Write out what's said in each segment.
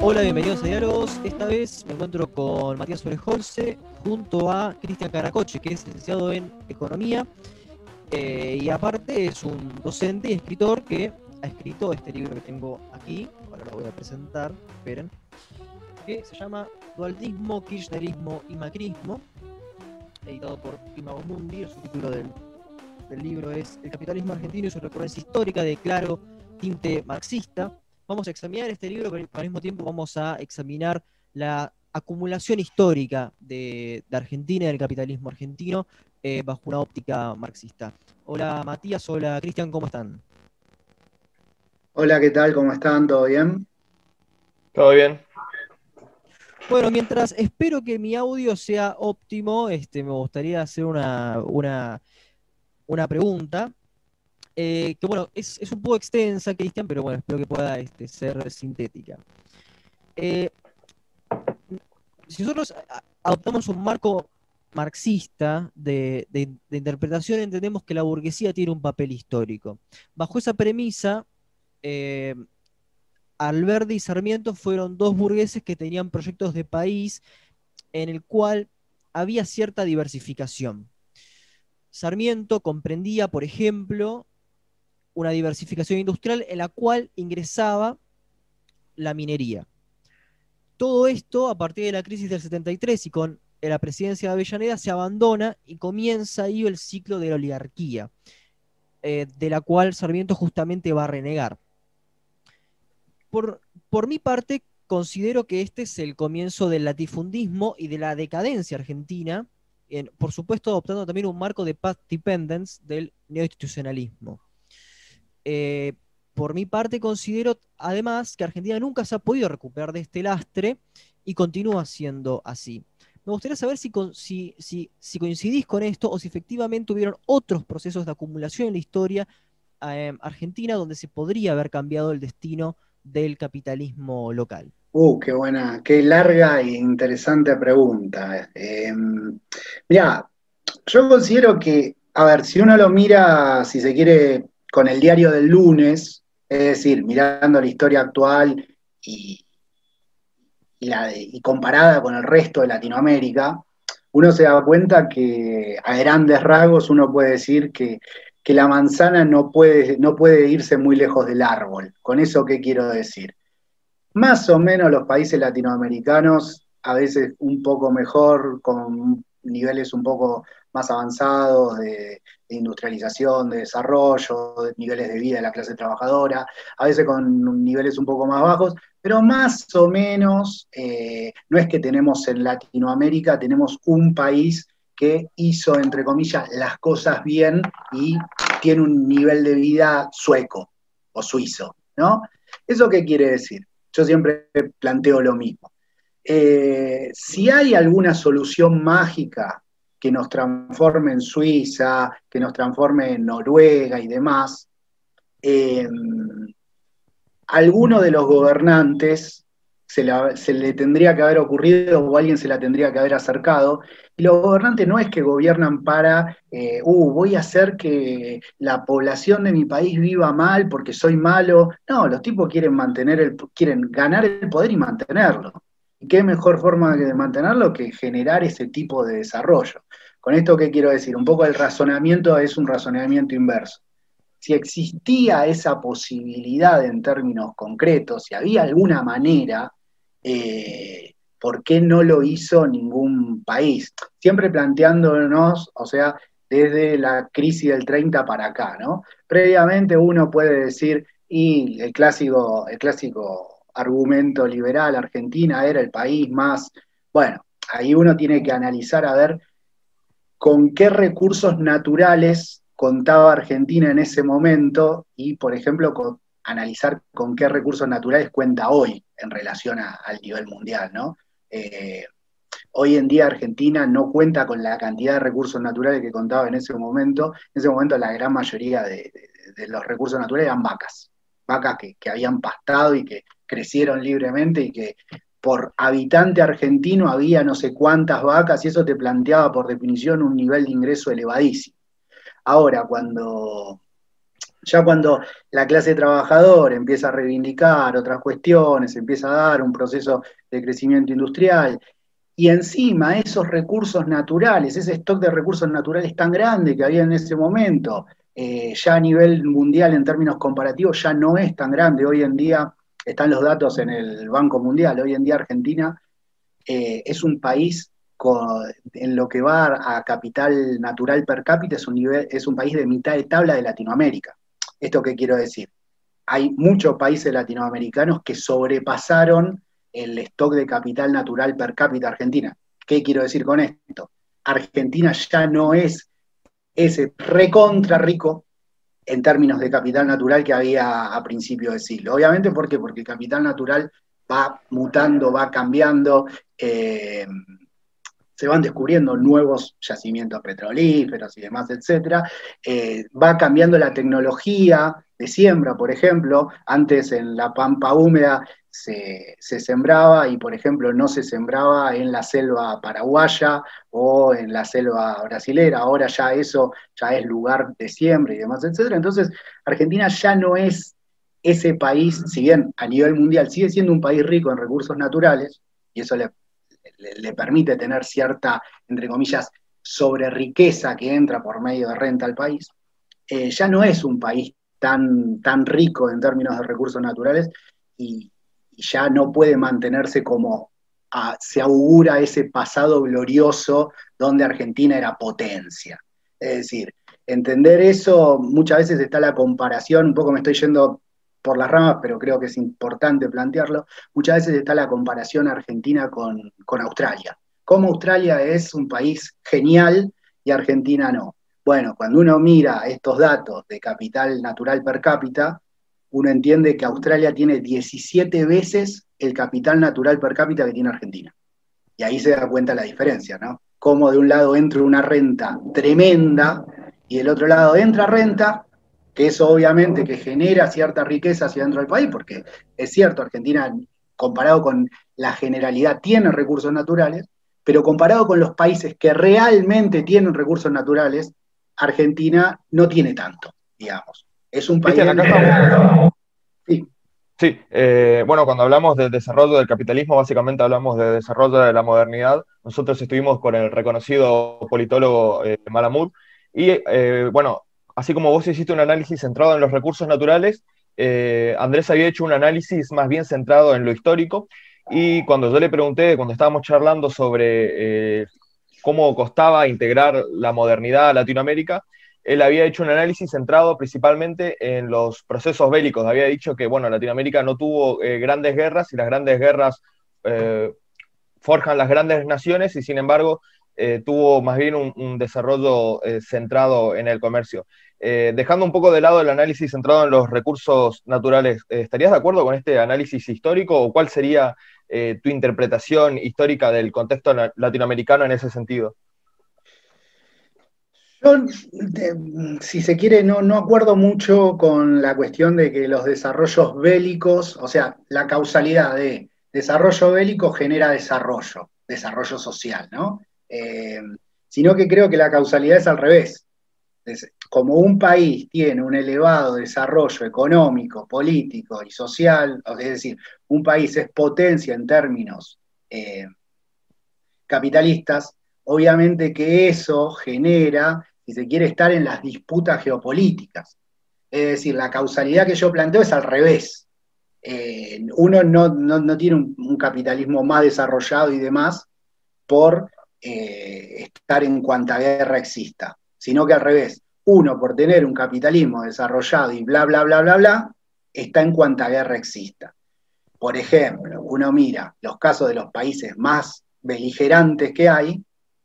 Hola, bienvenidos a Diálogos. Esta vez me encuentro con Matías Orejolce junto a Cristian Caracoche, que es licenciado en Economía eh, y aparte es un docente y escritor que ha escrito este libro que tengo aquí, ahora lo voy a presentar, esperen, que se llama Dualismo, Kirchnerismo y Macrismo, editado por Imago Mundi, el subtítulo del, del libro es El capitalismo argentino y su recurrencia histórica de claro tinte marxista. Vamos a examinar este libro, pero al mismo tiempo vamos a examinar la acumulación histórica de, de Argentina y del capitalismo argentino eh, bajo una óptica marxista. Hola Matías, hola Cristian, ¿cómo están? Hola, ¿qué tal? ¿Cómo están? ¿Todo bien? Todo bien. Bueno, mientras espero que mi audio sea óptimo, este, me gustaría hacer una, una, una pregunta. Eh, que bueno, es, es, un poco extensa, Cristian, pero bueno, espero que pueda este, ser sintética. Eh, si nosotros adoptamos un marco marxista de, de, interpretación, entendemos que la burguesía tiene un papel histórico. Bajo esa premisa, eh, Alberdi y Sarmiento fueron dos burgueses que tenían proyectos de país en el cual había cierta diversificación. Sarmiento comprendía, por ejemplo, una diversificación industrial en la cual ingresaba la minería. Todo esto, a partir de la crisis del 73 y con la presidencia de Avellaneda, se abandona y comienza ahí el ciclo de la oligarquía, eh, de la cual Sarmiento justamente va a renegar. Por, por mi parte, considero que este es el comienzo del latifundismo y de la decadencia argentina, por supuesto adoptando también un marco de path dependence del neoinstitucionalismo. Eh, por mi parte, considero además que Argentina nunca se ha podido recuperar de este lastre y continúa siendo así. Me gustaría saber si coincidís con esto o si efectivamente hubieron otros procesos de acumulación en la historia eh, argentina donde se podría haber cambiado el destino del capitalismo local. Uh, qué buena, qué larga e interesante pregunta. Eh, yo considero que, a ver, si uno lo mira, si se quiere, con el diario del lunes, es decir, mirando la historia actual y, y comparada con el resto de Latinoamérica, uno se da cuenta que a grandes rasgos uno puede decir que, que la manzana no puede, no puede irse muy lejos del árbol. ¿Con eso qué quiero decir? Más o menos los países latinoamericanos, a veces un poco mejor, con niveles un poco más avanzados de, industrialización, de desarrollo, de niveles de vida de la clase trabajadora, a veces con niveles un poco más bajos, pero más o menos, eh, no es que tenemos en Latinoamérica, tenemos un país que hizo, entre comillas, las cosas bien y tiene un nivel de vida sueco o suizo, ¿no? ¿Eso qué quiere decir? Yo siempre planteo lo mismo. Eh, si hay alguna solución mágica que nos transforme en Suiza, que nos transforme en Noruega y demás, eh, alguno de los gobernantes se, le tendría que haber ocurrido o alguien se la tendría que haber acercado. Y los gobernantes no es que gobiernan para, eh, uh, voy a hacer que la población de mi país viva mal porque soy malo. No, los tipos quieren mantener el, quieren ganar el poder y mantenerlo. ¿Y qué mejor forma de mantenerlo que generar ese tipo de desarrollo? Con esto, ¿qué quiero decir? Un poco el razonamiento es un razonamiento inverso si existía esa posibilidad en términos concretos, si había alguna manera, eh, ¿por qué no lo hizo ningún país? Siempre planteándonos, o sea, desde la crisis del 30 para acá, ¿no? Previamente uno puede decir, y el clásico, el clásico argumento liberal, Argentina era el país más, bueno, ahí uno tiene que analizar a ver con qué recursos naturales contaba Argentina en ese momento y, por ejemplo, con, analizar con qué recursos naturales cuenta hoy en relación a, al nivel mundial, ¿no? Eh, hoy en día Argentina no cuenta con la cantidad de recursos naturales que contaba en ese momento. En ese momento la gran mayoría de, los recursos naturales eran vacas, vacas que, que habían pastado y que crecieron libremente y que por habitante argentino había no sé cuántas vacas y eso te planteaba por definición un nivel de ingreso elevadísimo. Ahora, cuando Ya cuando la clase trabajadora empieza a reivindicar otras cuestiones, empieza a dar un proceso de crecimiento industrial, y encima esos recursos naturales, ese stock de recursos naturales tan grande que había en ese momento, eh, ya a nivel mundial en términos comparativos ya no es tan grande. Hoy en día están los datos en el Banco Mundial, hoy en día Argentina eh, es un país en lo que va a capital natural per cápita, es un, es un país de mitad de tabla de Latinoamérica. ¿Esto qué quiero decir? Hay muchos países latinoamericanos que sobrepasaron el stock de capital natural per cápita Argentina. ¿Qué quiero decir con esto? Argentina ya no es ese recontra rico en términos de capital natural que había a principio del siglo. Obviamente, ¿por qué? Porque el capital natural va mutando, va cambiando, eh, se van descubriendo nuevos yacimientos petrolíferos y demás, etcétera. Eh, va cambiando la tecnología de siembra, por ejemplo. Antes en la pampa húmeda se, sembraba y, por ejemplo, no se sembraba en la selva paraguaya o en la selva brasilera. Ahora ya eso ya es lugar de siembra y demás, etcétera. Entonces, Argentina ya no es ese país, si bien a nivel mundial sigue siendo un país rico en recursos naturales, y eso le, le, permite tener cierta, entre comillas, sobre riqueza que entra por medio de renta al país, eh, ya no es un país tan, tan rico en términos de recursos naturales y, ya no puede mantenerse como se augura ese pasado glorioso donde Argentina era potencia. Es decir, entender eso, muchas veces está la comparación, un poco me estoy yendo por las ramas, pero creo que es importante plantearlo, muchas veces está la comparación argentina con, con Australia. Como Australia es un país genial y Argentina no. Bueno, cuando uno mira estos datos de capital natural per cápita, uno entiende que Australia tiene 17 veces el capital natural per cápita que tiene Argentina. Y ahí se da cuenta la diferencia, ¿no? Como de un lado entra una renta tremenda y del otro lado entra renta que eso obviamente que genera cierta riqueza hacia dentro del país, porque es cierto, Argentina, comparado con la generalidad, tiene recursos naturales, pero comparado con los países que realmente tienen recursos naturales, Argentina no tiene tanto, digamos. Es un país... Sí. Sí, eh, bueno, cuando hablamos del desarrollo del capitalismo, básicamente hablamos de desarrollo de la modernidad. Nosotros estuvimos con el reconocido politólogo eh, Malamud y, eh, bueno, así como vos hiciste un análisis centrado en los recursos naturales, eh, Andrés había hecho un análisis más bien centrado en lo histórico. Y cuando yo le pregunté, cuando estábamos charlando sobre eh, cómo costaba integrar la modernidad a Latinoamérica, él había hecho un análisis centrado principalmente en los procesos bélicos. Había dicho que, bueno, Latinoamérica no tuvo eh, grandes guerras y las grandes guerras forjan las grandes naciones y, sin embargo, tuvo más bien un desarrollo centrado en el comercio. Eh, dejando un poco de lado el análisis centrado en los recursos naturales, eh, ¿estarías de acuerdo con este análisis histórico o cuál sería eh, tu interpretación histórica del contexto latinoamericano en ese sentido? Yo, si se quiere, no, no acuerdo mucho con la cuestión de que los desarrollos bélicos, o sea, la causalidad de desarrollo bélico genera desarrollo, desarrollo social, ¿no? sino que creo que la causalidad es al revés como un país tiene un elevado desarrollo económico, político y social, es decir, un país es potencia en términos eh, capitalistas, obviamente que eso genera, si se quiere, estar en las disputas geopolíticas. Es decir, la causalidad que yo planteo es al revés. Eh, uno no, tiene un, capitalismo más desarrollado y demás por eh, estar en cuanta guerra exista sino que al revés, uno por tener un capitalismo desarrollado y bla, bla, bla, bla, bla, está en cuanta guerra exista. Por ejemplo, uno mira los casos de los países más beligerantes que hay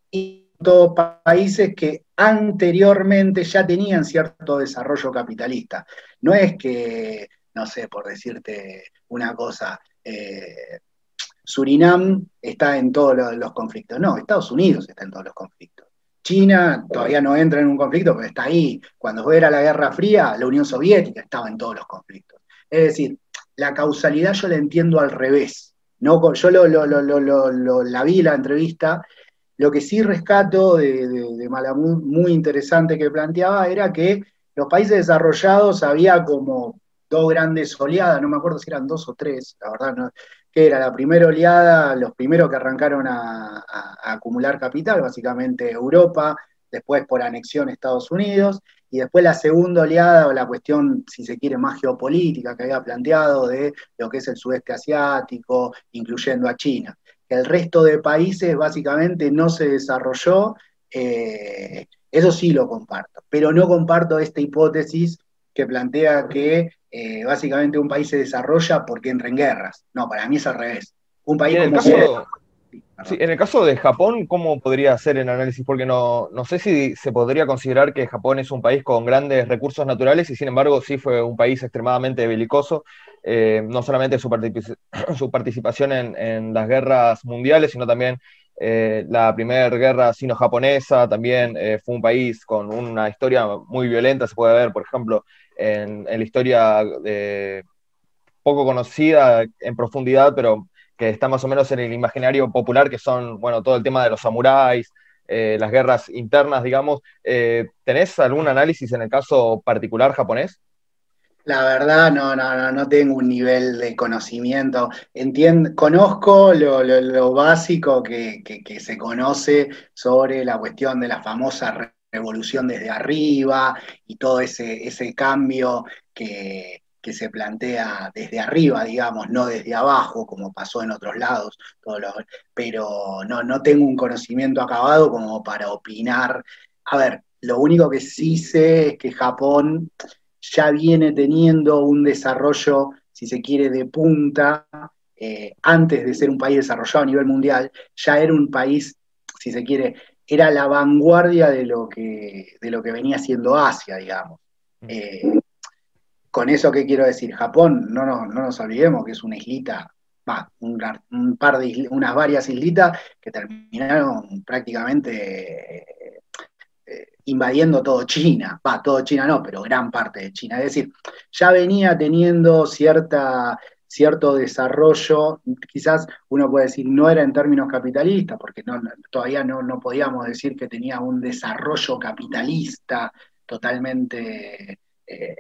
y todos países que anteriormente ya tenían cierto desarrollo capitalista. No es que, no sé, por decirte una cosa, eh, Surinam está en todos los conflictos. No, Estados Unidos está en todos los conflictos. China todavía no entra en un conflicto, pero está ahí. Cuando era la Guerra Fría, la Unión Soviética estaba en todos los conflictos. Es decir, la causalidad yo la entiendo al revés. No, yo lo, la vi la entrevista. Lo que sí rescato de, de, Malamud, muy interesante que planteaba, era que los países desarrollados había como dos grandes oleadas, no me acuerdo si eran dos o tres, la verdad, no, que era la primera oleada, los primeros que arrancaron a, acumular capital, básicamente Europa, después por anexión Estados Unidos, y después la segunda oleada o la cuestión, si se quiere, más geopolítica que había planteado de lo que es el sudeste asiático, incluyendo a China. El resto de países básicamente no se desarrolló, eh, eso sí lo comparto, pero no comparto esta hipótesis que plantea que eh, básicamente un país se desarrolla porque entra en guerras. No, para mí es al revés. Un país en, el caso, en el caso de Japón, ¿cómo podría ser el análisis? Porque no, no sé si se podría considerar que Japón es un país con grandes recursos naturales y sin embargo sí fue un país extremadamente belicoso. Eh, no solamente su, su participación en, las guerras mundiales, sino también eh, la primera guerra sino-japonesa, también fue un país con una historia muy violenta, se puede ver, por ejemplo, en, la historia eh, poco conocida en profundidad, pero que está más o menos en el imaginario popular, que son, bueno, todo el tema de los samuráis, eh, las guerras internas, digamos. Eh, ¿Tenés algún análisis en el caso particular japonés? La verdad, no, no, no, tengo un nivel de conocimiento. Entiendo, conozco lo, básico que, se conoce sobre la cuestión de la famosa revolución desde arriba y todo ese, ese cambio que, se plantea desde arriba, digamos, no desde abajo, como pasó en otros lados, pero no, no tengo un conocimiento acabado como para opinar. A ver, lo único que sí sé es que Japón ya viene teniendo un desarrollo, si se quiere, de punta, eh, antes de ser un país desarrollado a nivel mundial, ya era un país, si se quiere, era la vanguardia de lo que, de lo que venía siendo Asia, digamos. Eh, con eso, ¿qué quiero decir? Japón, no, no, nos olvidemos que es una islita, un, par de unas varias islitas que terminaron prácticamente eh, invadiendo todo China, va, todo China no, pero gran parte de China. Es decir, ya venía teniendo cierta cierto desarrollo, quizás uno puede decir no era en términos capitalistas, porque todavía no, podíamos decir que tenía un desarrollo capitalista totalmente eh,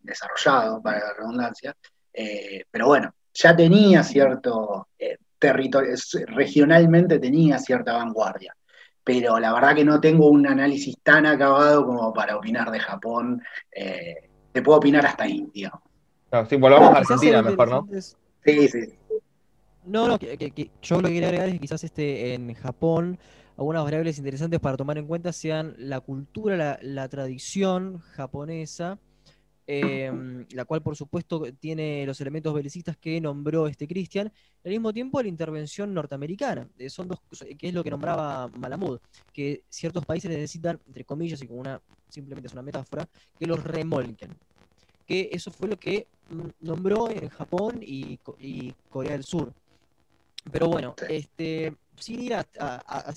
desarrollado, para la redundancia, eh, pero bueno, ya tenía cierto eh, territorio, regionalmente tenía cierta vanguardia, pero la verdad que no tengo un análisis tan acabado como para opinar de Japón, te puedo opinar hasta ahí, sí, volvamos a Argentina mejor, ¿no? Sí, sí. No, no, que, yo lo que quería agregar es que quizás este, en Japón algunas variables interesantes para tomar en cuenta sean la cultura, la, tradición japonesa, em, la cual por supuesto tiene los elementos belicistas que nombró este Christian, y al mismo tiempo la intervención norteamericana, eh, son dos, que es lo que nombraba Malamud, que ciertos países necesitan, entre comillas, y como una simplemente es una metáfora, que los remolquen que eso fue lo que nombró en Japón y, Corea del Sur. Pero bueno, este, sin ir a,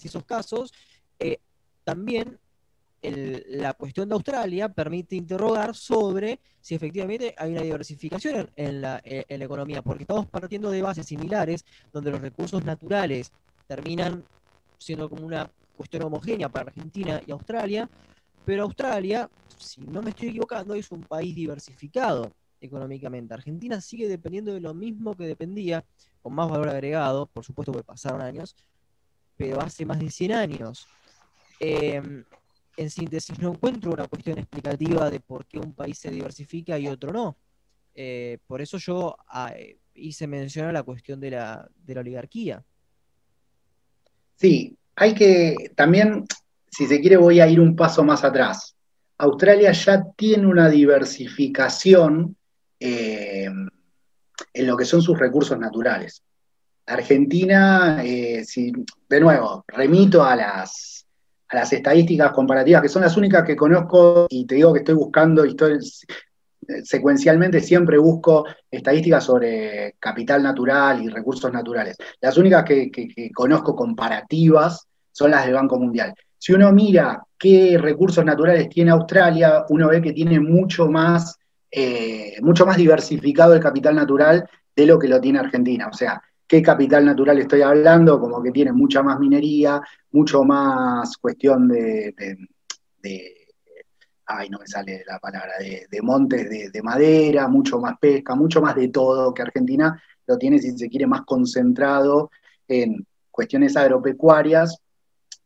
esos casos, eh, también la cuestión de Australia permite interrogar sobre si efectivamente hay una diversificación en la, en la, economía, porque estamos partiendo de bases similares donde los recursos naturales terminan siendo como una cuestión homogénea para Argentina y Australia, pero Australia, si no me estoy equivocando, es un país diversificado económicamente. Argentina sigue dependiendo de lo mismo que dependía, con más valor agregado, por supuesto que pasaron años, pero hace más de 100 años. Em, en síntesis, no encuentro una cuestión explicativa de por qué un país se diversifica y otro no. Eh, por eso yo ah, hice mención a la cuestión de la, de la oligarquía. Sí, hay que también si se quiere, voy a ir un paso más atrás. Australia ya tiene una diversificación eh, en lo que son sus recursos naturales. Argentina, eh, de nuevo, remito a las, a las estadísticas comparativas, que son las únicas que conozco y te digo que estoy buscando, y secuencialmente siempre busco estadísticas sobre capital natural y recursos naturales. Las únicas que conozco comparativas son las del Banco Mundial. Si uno mira qué recursos naturales tiene Australia, uno ve que tiene mucho más, eh, mucho más diversificado el capital natural de lo que lo tiene Argentina. O sea, ¿qué capital natural estoy hablando? Como que tiene mucha más minería, mucho más cuestión de, ay, no me sale la palabra, de, montes de, madera, mucho más pesca, mucho más de todo, que Argentina lo tiene, si se quiere, más concentrado en cuestiones agropecuarias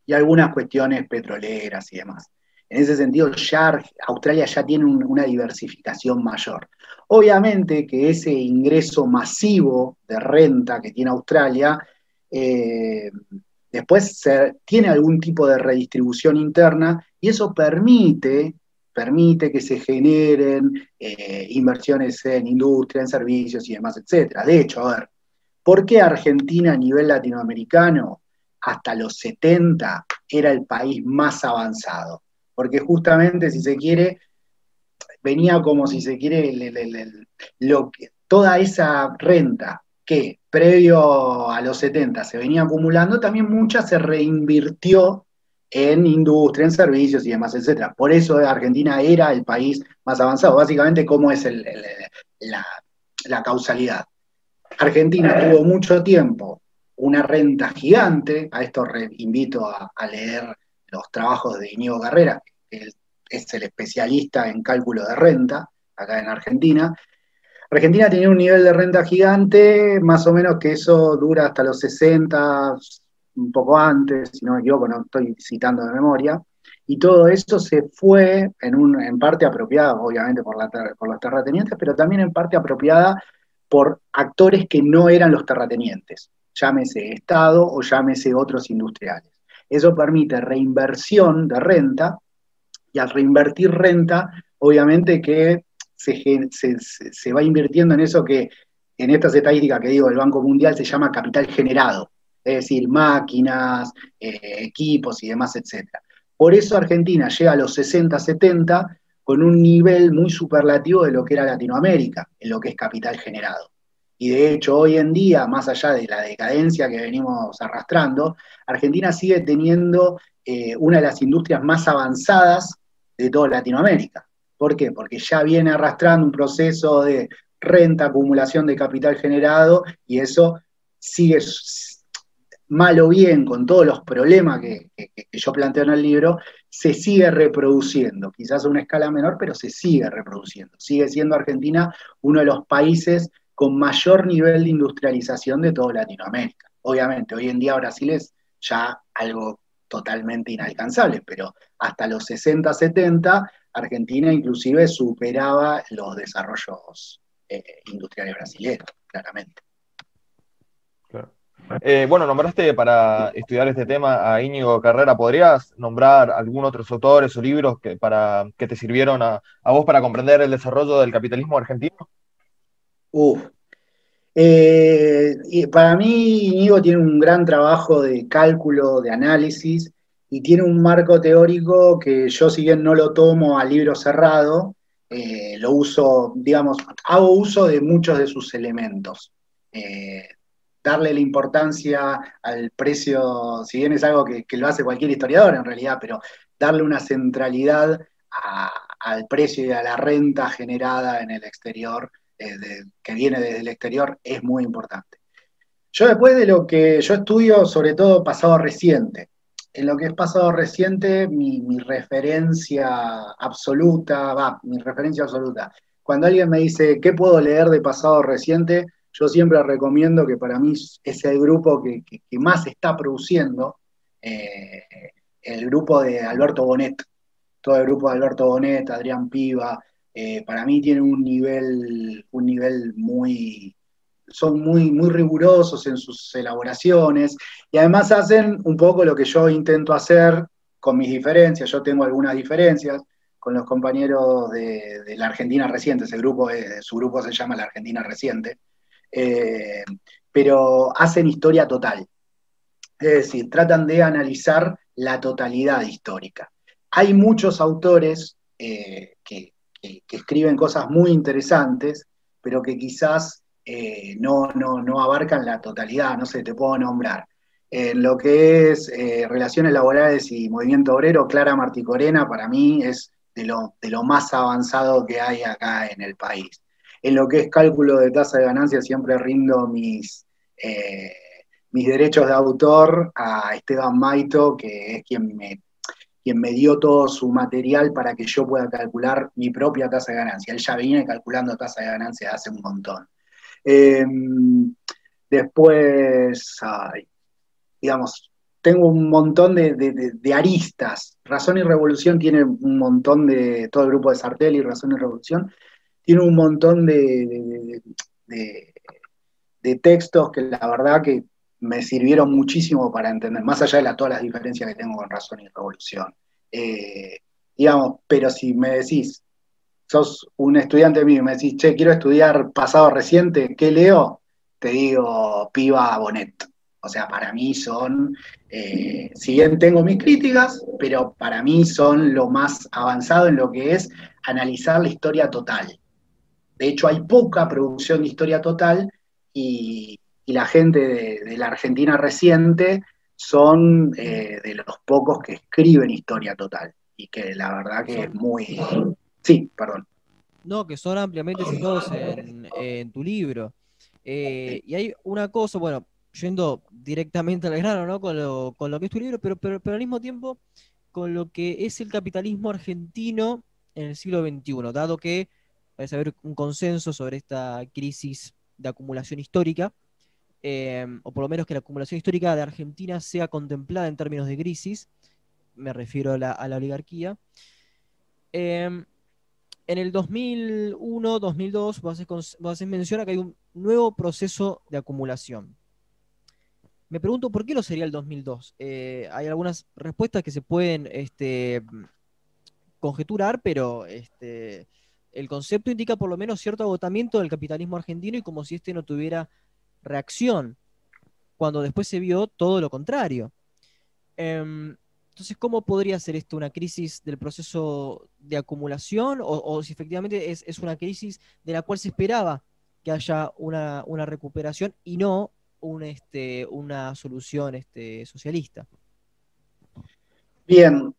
y algunas cuestiones petroleras y demás. En ese sentido, ya Australia ya tiene una diversificación mayor. Obviamente que ese ingreso masivo de renta que tiene Australia, eh, después tiene algún tipo de redistribución interna y eso permite, permite que se generen eh, inversiones en industria, en servicios y demás, etc. De hecho, a ver, ¿por qué Argentina a nivel latinoamericano hasta los 70 era el país más avanzado? Porque justamente, si se quiere, venía como si se quiere lo que, toda esa renta que previo a los 70 se venía acumulando, también mucha se reinvirtió en industria, en servicios y demás, etc. Por eso Argentina era el país más avanzado. Básicamente, ¿cómo es la, causalidad? Argentina tuvo mucho tiempo una renta gigante, a esto invito a, leer los trabajos de Iñigo Carrera, que es el especialista en cálculo de renta acá en Argentina, Argentina tenía un nivel de renta gigante, más o menos que eso dura hasta los 60, un poco antes, si no me equivoco, no estoy citando de memoria, y todo eso se fue en, un, en parte apropiada, obviamente, por, la, por los terratenientes, pero también en parte apropiada por actores que no eran los terratenientes, llámese Estado o llámese otros industriales. Eso permite reinversión de renta, y al reinvertir renta, obviamente que se, va invirtiendo en eso que en estas estadísticas que digo del Banco Mundial se llama capital generado, es decir, máquinas, eh, equipos y demás, etc. Por eso Argentina llega a los 60, 70 con un nivel muy superlativo de lo que era Latinoamérica, en lo que es capital generado. Y de hecho, hoy en día, más allá de la decadencia que venimos arrastrando, Argentina sigue teniendo eh, una de las industrias más avanzadas de toda Latinoamérica. ¿Por qué? Porque ya viene arrastrando un proceso de renta, acumulación de capital generado y eso sigue mal o bien con todos los problemas que, yo planteo en el libro, se sigue reproduciendo, quizás a una escala menor, pero se sigue reproduciendo. Sigue siendo Argentina uno de los países con mayor nivel de industrialización de toda Latinoamérica. Obviamente, hoy en día Brasil es ya algo totalmente inalcanzable, pero hasta los 60, 70 Argentina inclusive superaba los desarrollos eh, industriales brasileños, claramente. Eh, bueno, nombraste para estudiar este tema a Íñigo Carrera. ¿Podrías nombrar algún otros autores o libros que, para, que te sirvieron a, vos para comprender el desarrollo del capitalismo argentino? Uf. Eh, para mí, Íñigo tiene un gran trabajo de cálculo, de análisis, y tiene un marco teórico que yo si bien no lo tomo a libro cerrado, eh, lo uso, digamos, hago uso de muchos de sus elementos. Eh, darle la importancia al precio, si bien es algo que, lo hace cualquier historiador en realidad, pero darle una centralidad al precio y a la renta generada en el exterior, que viene desde el exterior, es muy importante. Yo después de lo que yo estudio, sobre todo pasado reciente, en lo que es pasado reciente, mi, referencia absoluta, va, mi referencia absoluta. Cuando alguien me dice, ¿qué puedo leer de pasado reciente? Yo siempre recomiendo que para mí es el grupo que, más está produciendo, eh, el grupo de Alberto Bonet. Todo el grupo de Alberto Bonet, Adrián Piva, eh, para mí tiene un nivel, un nivel muy, son muy, muy rigurosos en sus elaboraciones y además hacen un poco lo que yo intento hacer con mis diferencias. Yo tengo algunas diferencias con los compañeros de, la Argentina Reciente, ese grupo, eh, su grupo se llama la Argentina Reciente, eh, pero hacen historia total. Es decir, tratan de analizar la totalidad histórica. Hay muchos autores que, escriben cosas muy interesantes, pero que quizás eh, no, no, no abarcan la totalidad, no sé, te puedo nombrar. En lo que es eh, relaciones laborales y movimiento obrero, Clara Marticorena para mí es de lo, de lo más avanzado que hay acá en el país. En lo que es cálculo de tasa de ganancia siempre rindo mis, eh, mis derechos de autor a Esteban Maito, que es quien me, quien me dio todo su material para que yo pueda calcular mi propia tasa de ganancia. Él ya viene calculando tasa de ganancia hace un montón. Em, después, digamos, tengo un montón de, aristas. Razón y Revolución tiene un montón de, todo el grupo de Sartel Razón y Revolución, tiene un montón de, textos que la verdad que me sirvieron muchísimo para entender, más allá de todas las diferencias que tengo con Razón y Revolución. Eh, digamos, pero si me decís, sos un estudiante mío y me decís, che, quiero estudiar pasado reciente, ¿qué leo? Te digo, piba Bonet. O sea, para mí son, eh, si bien tengo mis críticas, pero para mí son lo más avanzado en lo que es analizar la historia total. De hecho, hay poca producción de historia total y, la gente de, la Argentina reciente son eh, de los pocos que escriben historia total y que la verdad que es muy... Sí, perdón. No, que son ampliamente citados en, tu libro. Eh, y hay una cosa, bueno, yendo directamente al grano, ¿no? Con lo, con lo que es tu libro, pero, pero, pero, al mismo tiempo con lo que es el capitalismo argentino en el siglo XXI, dado que parece haber un consenso sobre esta crisis de acumulación histórica, eh, o por lo menos que la acumulación histórica de Argentina sea contemplada en términos de crisis, me refiero a la, oligarquía. Em, en el 2001, 2002, vos haces, mención a que hay un nuevo proceso de acumulación. Me pregunto por qué lo sería el 2002. Eh, hay algunas respuestas que se pueden este, conjeturar, pero este, el concepto indica por lo menos cierto agotamiento del capitalismo argentino y como si este no tuviera reacción, cuando después se vio todo lo contrario. Em, entonces, ¿cómo podría ser esto una crisis del proceso de acumulación o, si efectivamente es, una crisis de la cual se esperaba que haya una, recuperación y no este, una solución este, socialista? Bien,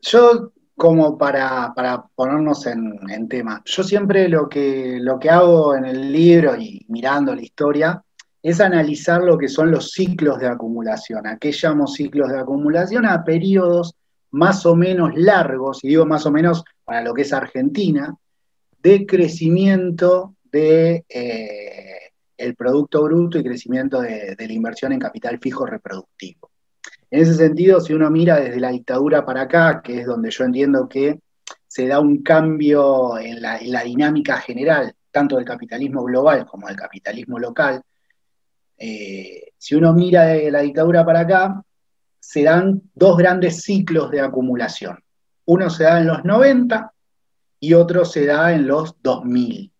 yo como para, ponernos en, tema, yo siempre lo que, lo que hago en el libro y mirando la historia es analizar lo que son los ciclos de acumulación. ¿A qué llamo ciclos de acumulación? A periodos más o menos largos, y digo más o menos para lo que es Argentina, de crecimiento de eh, el Producto Bruto y crecimiento de, la inversión en capital fijo reproductivo. En ese sentido, si uno mira desde la dictadura para acá, que es donde yo entiendo que se da un cambio en la, en la dinámica general, tanto del capitalismo global como del capitalismo local, eh, si uno mira de la dictadura para acá, se dan dos grandes ciclos de acumulación. Uno se da en los 90 y otro se da en los 2000.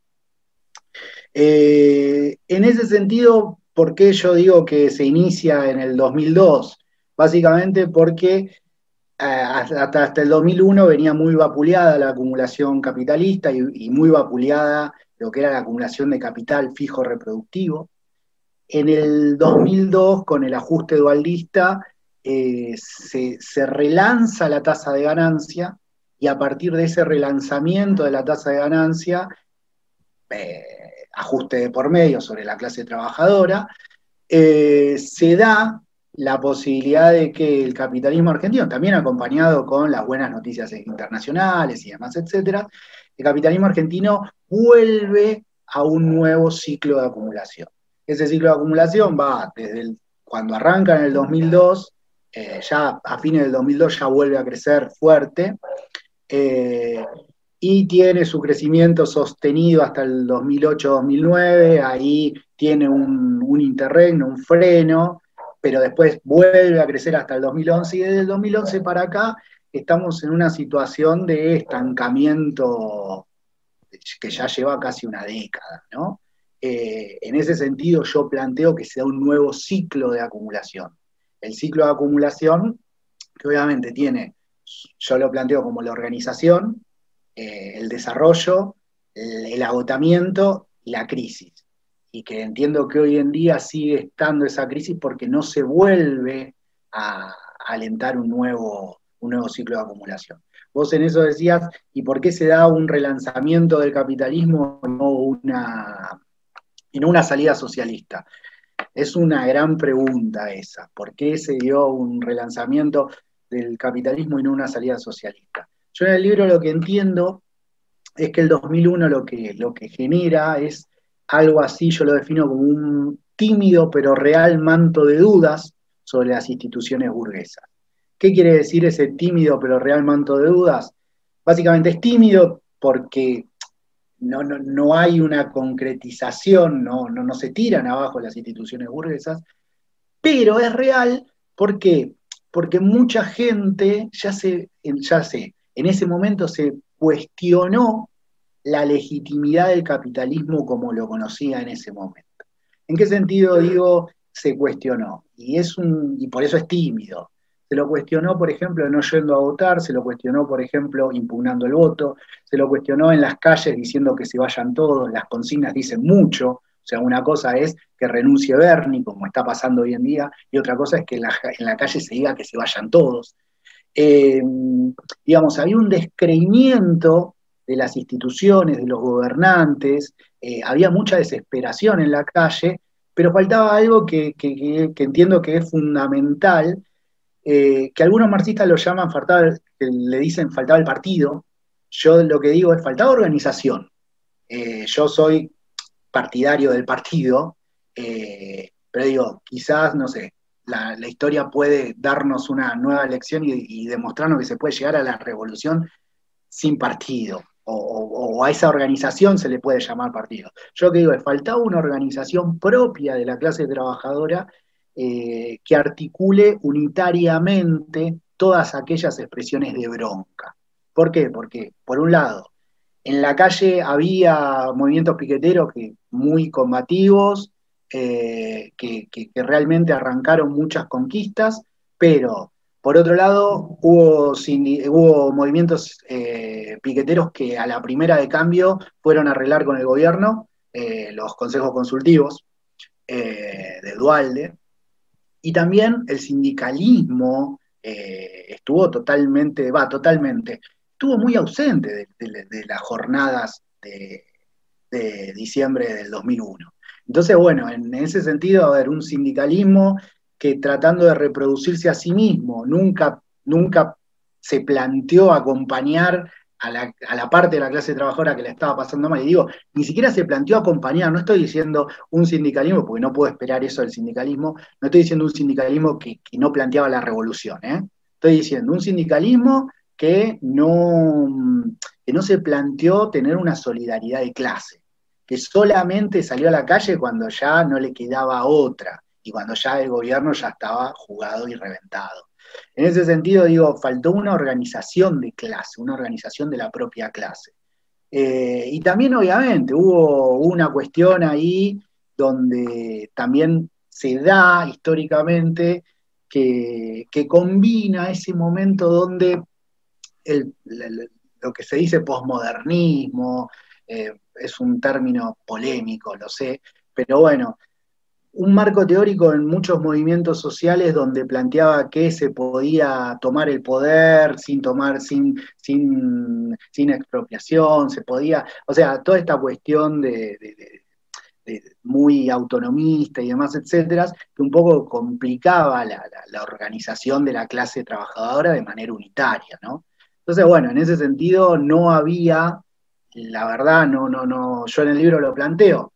Eh, en ese sentido, ¿por qué yo digo que se inicia en el 2002? Básicamente porque eh, hasta, el 2001 venía muy vapuleada la acumulación capitalista y muy vapuleada lo que era la acumulación de capital fijo reproductivo. En el 2002, con el ajuste dualista, eh, se, relanza la tasa de ganancia y a partir de ese relanzamiento de la tasa de ganancia, eh, ajuste de por medio sobre la clase trabajadora, eh, se da la posibilidad de que el capitalismo argentino, también acompañado con las buenas noticias internacionales y demás, etcétera, el capitalismo argentino vuelve a un nuevo ciclo de acumulación. Ese ciclo de acumulación va desde cuando arranca en el 2002, eh, ya a fines del 2002 ya vuelve a crecer fuerte, eh, y tiene su crecimiento sostenido hasta el 2008-2009, ahí tiene un, un interregno, un freno, pero después vuelve a crecer hasta el 2011, y desde el 2011 para acá estamos en una situación de estancamiento que ya lleva casi una década, ¿no? Eh, en ese sentido yo planteo que sea un nuevo ciclo de acumulación. El ciclo de acumulación, que obviamente tiene, yo lo planteo como la organización, eh, el desarrollo, el, agotamiento y la crisis. Y que entiendo que hoy en día sigue estando esa crisis porque no se vuelve a, alentar un nuevo, un nuevo ciclo de acumulación. Vos en eso decías, ¿y por qué se da un relanzamiento del capitalismo, no una, y no una salida socialista? Es una gran pregunta esa. ¿Por qué se dio un relanzamiento? del capitalismo y no una salida socialista. Yo en el libro lo que entiendo es que el 2001 lo que, lo que genera es algo así, yo lo defino como un tímido pero real manto de dudas sobre las instituciones burguesas. ¿Qué quiere decir ese tímido pero real manto de dudas? Básicamente es tímido porque no, no, hay una concretización, no, no, no se tiran abajo las instituciones burguesas, pero es real porque mucha gente ya se, ya se, en ese momento se cuestionó la legitimidad del capitalismo como lo conocía en ese momento. ¿En qué sentido digo se cuestionó? Y, es un, y por eso es tímido. Se lo cuestionó, por ejemplo, no yendo a votar, se lo cuestionó, por ejemplo, impugnando el voto, se lo cuestionó en las calles diciendo que se vayan todos, las consignas dicen mucho, o sea, una cosa es que renuncie Bernie, como está pasando hoy en día, y otra cosa es que en la, calle se diga que se vayan todos. Eh, digamos, había un descreimiento de las instituciones, de los gobernantes, eh, había mucha desesperación en la calle, pero faltaba algo que, entiendo que es fundamental, eh, que algunos marxistas lo llaman, faltaba, le dicen faltaba el partido, yo lo que digo es faltaba organización. yo soy partidario del partido, eh, pero digo, quizás, no sé, la, historia puede darnos una nueva lección y, demostrarnos que se puede llegar a la revolución sin partido, o, a esa organización se le puede llamar partido. Yo que digo, faltaba una organización propia de la clase trabajadora eh, que articule unitariamente todas aquellas expresiones de bronca. ¿Por qué? Porque, por un lado, en la calle había movimientos piqueteros que, muy combativos, eh, que, realmente arrancaron muchas conquistas, pero por otro lado hubo, movimientos eh, piqueteros que a la primera de cambio fueron a arreglar con el gobierno, los consejos consultivos de Dualde, y también el sindicalismo estuvo totalmente, va, totalmente, estuvo muy ausente de, las jornadas de, diciembre del 2001. Entonces, bueno, en ese sentido, a ver, un sindicalismo que tratando de reproducirse a sí mismo, nunca, nunca se planteó acompañar a la, parte de la clase trabajadora que le estaba pasando mal. Y digo, ni siquiera se planteó acompañar, no estoy diciendo un sindicalismo, porque no puedo esperar eso del sindicalismo, no estoy diciendo un sindicalismo que, que no planteaba la revolución, ¿eh? estoy diciendo un sindicalismo que no, que no se planteó tener una solidaridad de clase, que solamente salió a la calle cuando ya no le quedaba otra y cuando ya el gobierno ya estaba jugado y reventado. En ese sentido, digo, faltó una organización de clase, una organización de la propia clase. Eh, y también, obviamente, hubo una cuestión ahí donde también se da históricamente que, combina ese momento donde lo que se dice posmodernismo, eh, es un término polémico, lo sé, pero bueno, un marco teórico en muchos movimientos sociales donde planteaba que se podía tomar el poder sin tomar, sin, sin, sin expropiación, se podía, o sea, toda esta cuestión de, muy autonomista y demás, etcétera, que un poco complicaba la, la, organización de la clase trabajadora de manera unitaria, ¿no? Entonces, bueno, en ese sentido no había, la verdad, no, no, no, yo en el libro lo planteo,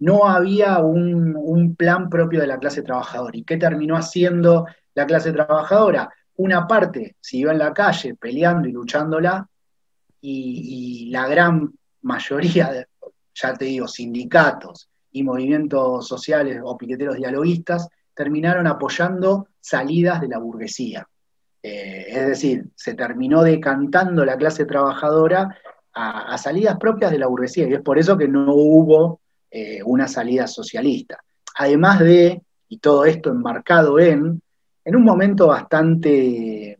no había un, plan propio de la clase trabajadora. ¿Y qué terminó haciendo la clase trabajadora? Una parte siguió en la calle peleando y luchándola, y, la gran mayoría, ya te digo, sindicatos y movimientos sociales o piqueteros dialoguistas, terminaron apoyando salidas de la burguesía. Eh, es decir, se terminó decantando la clase trabajadora a, salidas propias de la burguesía y es por eso que no hubo eh, una salida socialista. Además de, y todo esto enmarcado en, en un momento bastante,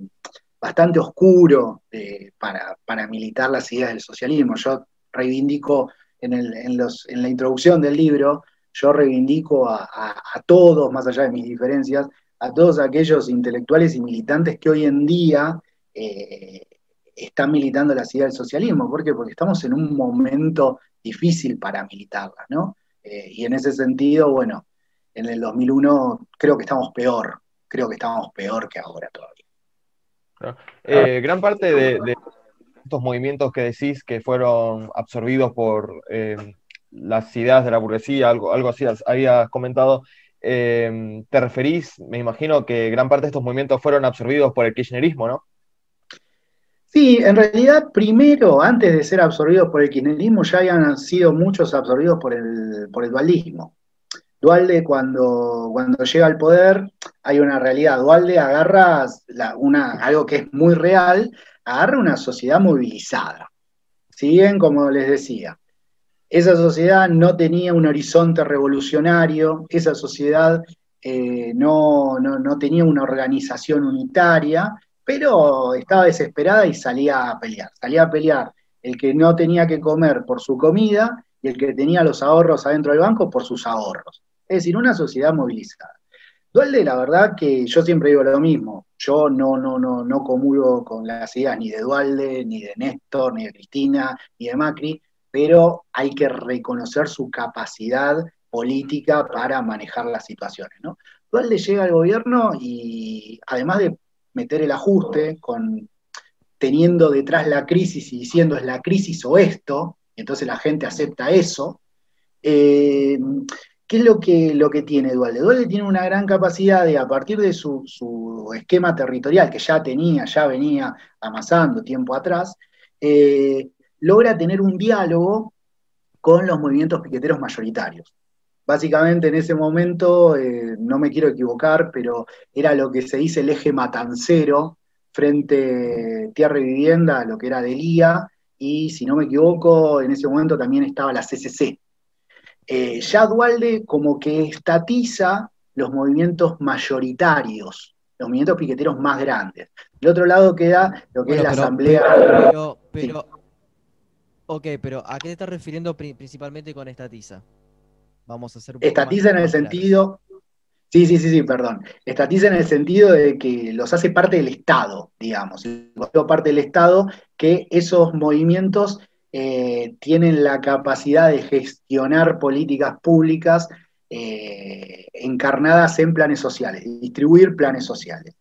bastante oscuro eh, para, militar las ideas del socialismo. Yo reivindico en, la introducción del libro, yo reivindico a todos, más allá de mis diferencias, a todos aquellos intelectuales y militantes que hoy en día eh, están militando la ciudad del socialismo. ¿Por qué? Porque estamos en un momento difícil para militarla, ¿no? Eh, y en ese sentido, bueno, en el 2001 creo que estamos peor, creo que estamos peor que ahora todavía. Eh, gran parte de, estos movimientos que decís que fueron absorbidos por eh, las ideas de la burguesía, algo, algo así habías comentado, eh, te referís, me imagino que gran parte de estos movimientos fueron absorbidos por el kirchnerismo, ¿no? Sí, en realidad primero, antes de ser absorbidos por el kirchnerismo, ya habían sido muchos absorbidos por el, por el dualismo. Dualde cuando, cuando llega al poder hay una realidad. Dualde agarra una, algo que es muy real, agarra una sociedad movilizada. Siguen, como les decía, esa sociedad no tenía un horizonte revolucionario, esa sociedad eh, no, no, tenía una organización unitaria, pero estaba desesperada y salía a pelear. Salía a pelear el que no tenía que comer por su comida y el que tenía los ahorros adentro del banco por sus ahorros. Es decir, una sociedad movilizada. Dualde, la verdad que yo siempre digo lo mismo, yo no, no, no, no comulgo con las ideas ni de Dualde, ni de Néstor, ni de Cristina, ni de Macri, pero hay que reconocer su capacidad política para manejar las situaciones. ¿no? Dualde llega al gobierno y además de meter el ajuste con teniendo detrás la crisis y diciendo es la crisis o esto, entonces la gente acepta eso. Eh, ¿Qué es lo que, lo que tiene Dualde? Dualde tiene una gran capacidad de, a partir de su, esquema territorial que ya tenía, ya venía amasando tiempo atrás, eh, logra tener un diálogo con los movimientos piqueteros mayoritarios. Básicamente en ese momento, eh, no me quiero equivocar, pero era lo que se dice el eje matancero frente Tierra y Vivienda, lo que era Delía, y si no me equivoco, en ese momento también estaba la CCC. Eh, ya Dualde como que estatiza los movimientos mayoritarios, los movimientos piqueteros más grandes. Del otro lado queda lo que es la asamblea. Pero, Ok, pero ¿a qué te estás refiriendo principalmente con estatiza? Vamos a hacer un Estatiza en el sentido. Sí, sí, sí, sí, perdón. Estatiza en el sentido de que los hace parte del Estado, digamos. Parte del Estado que esos movimientos eh, tienen la capacidad de gestionar políticas públicas eh, encarnadas en planes sociales, distribuir planes sociales.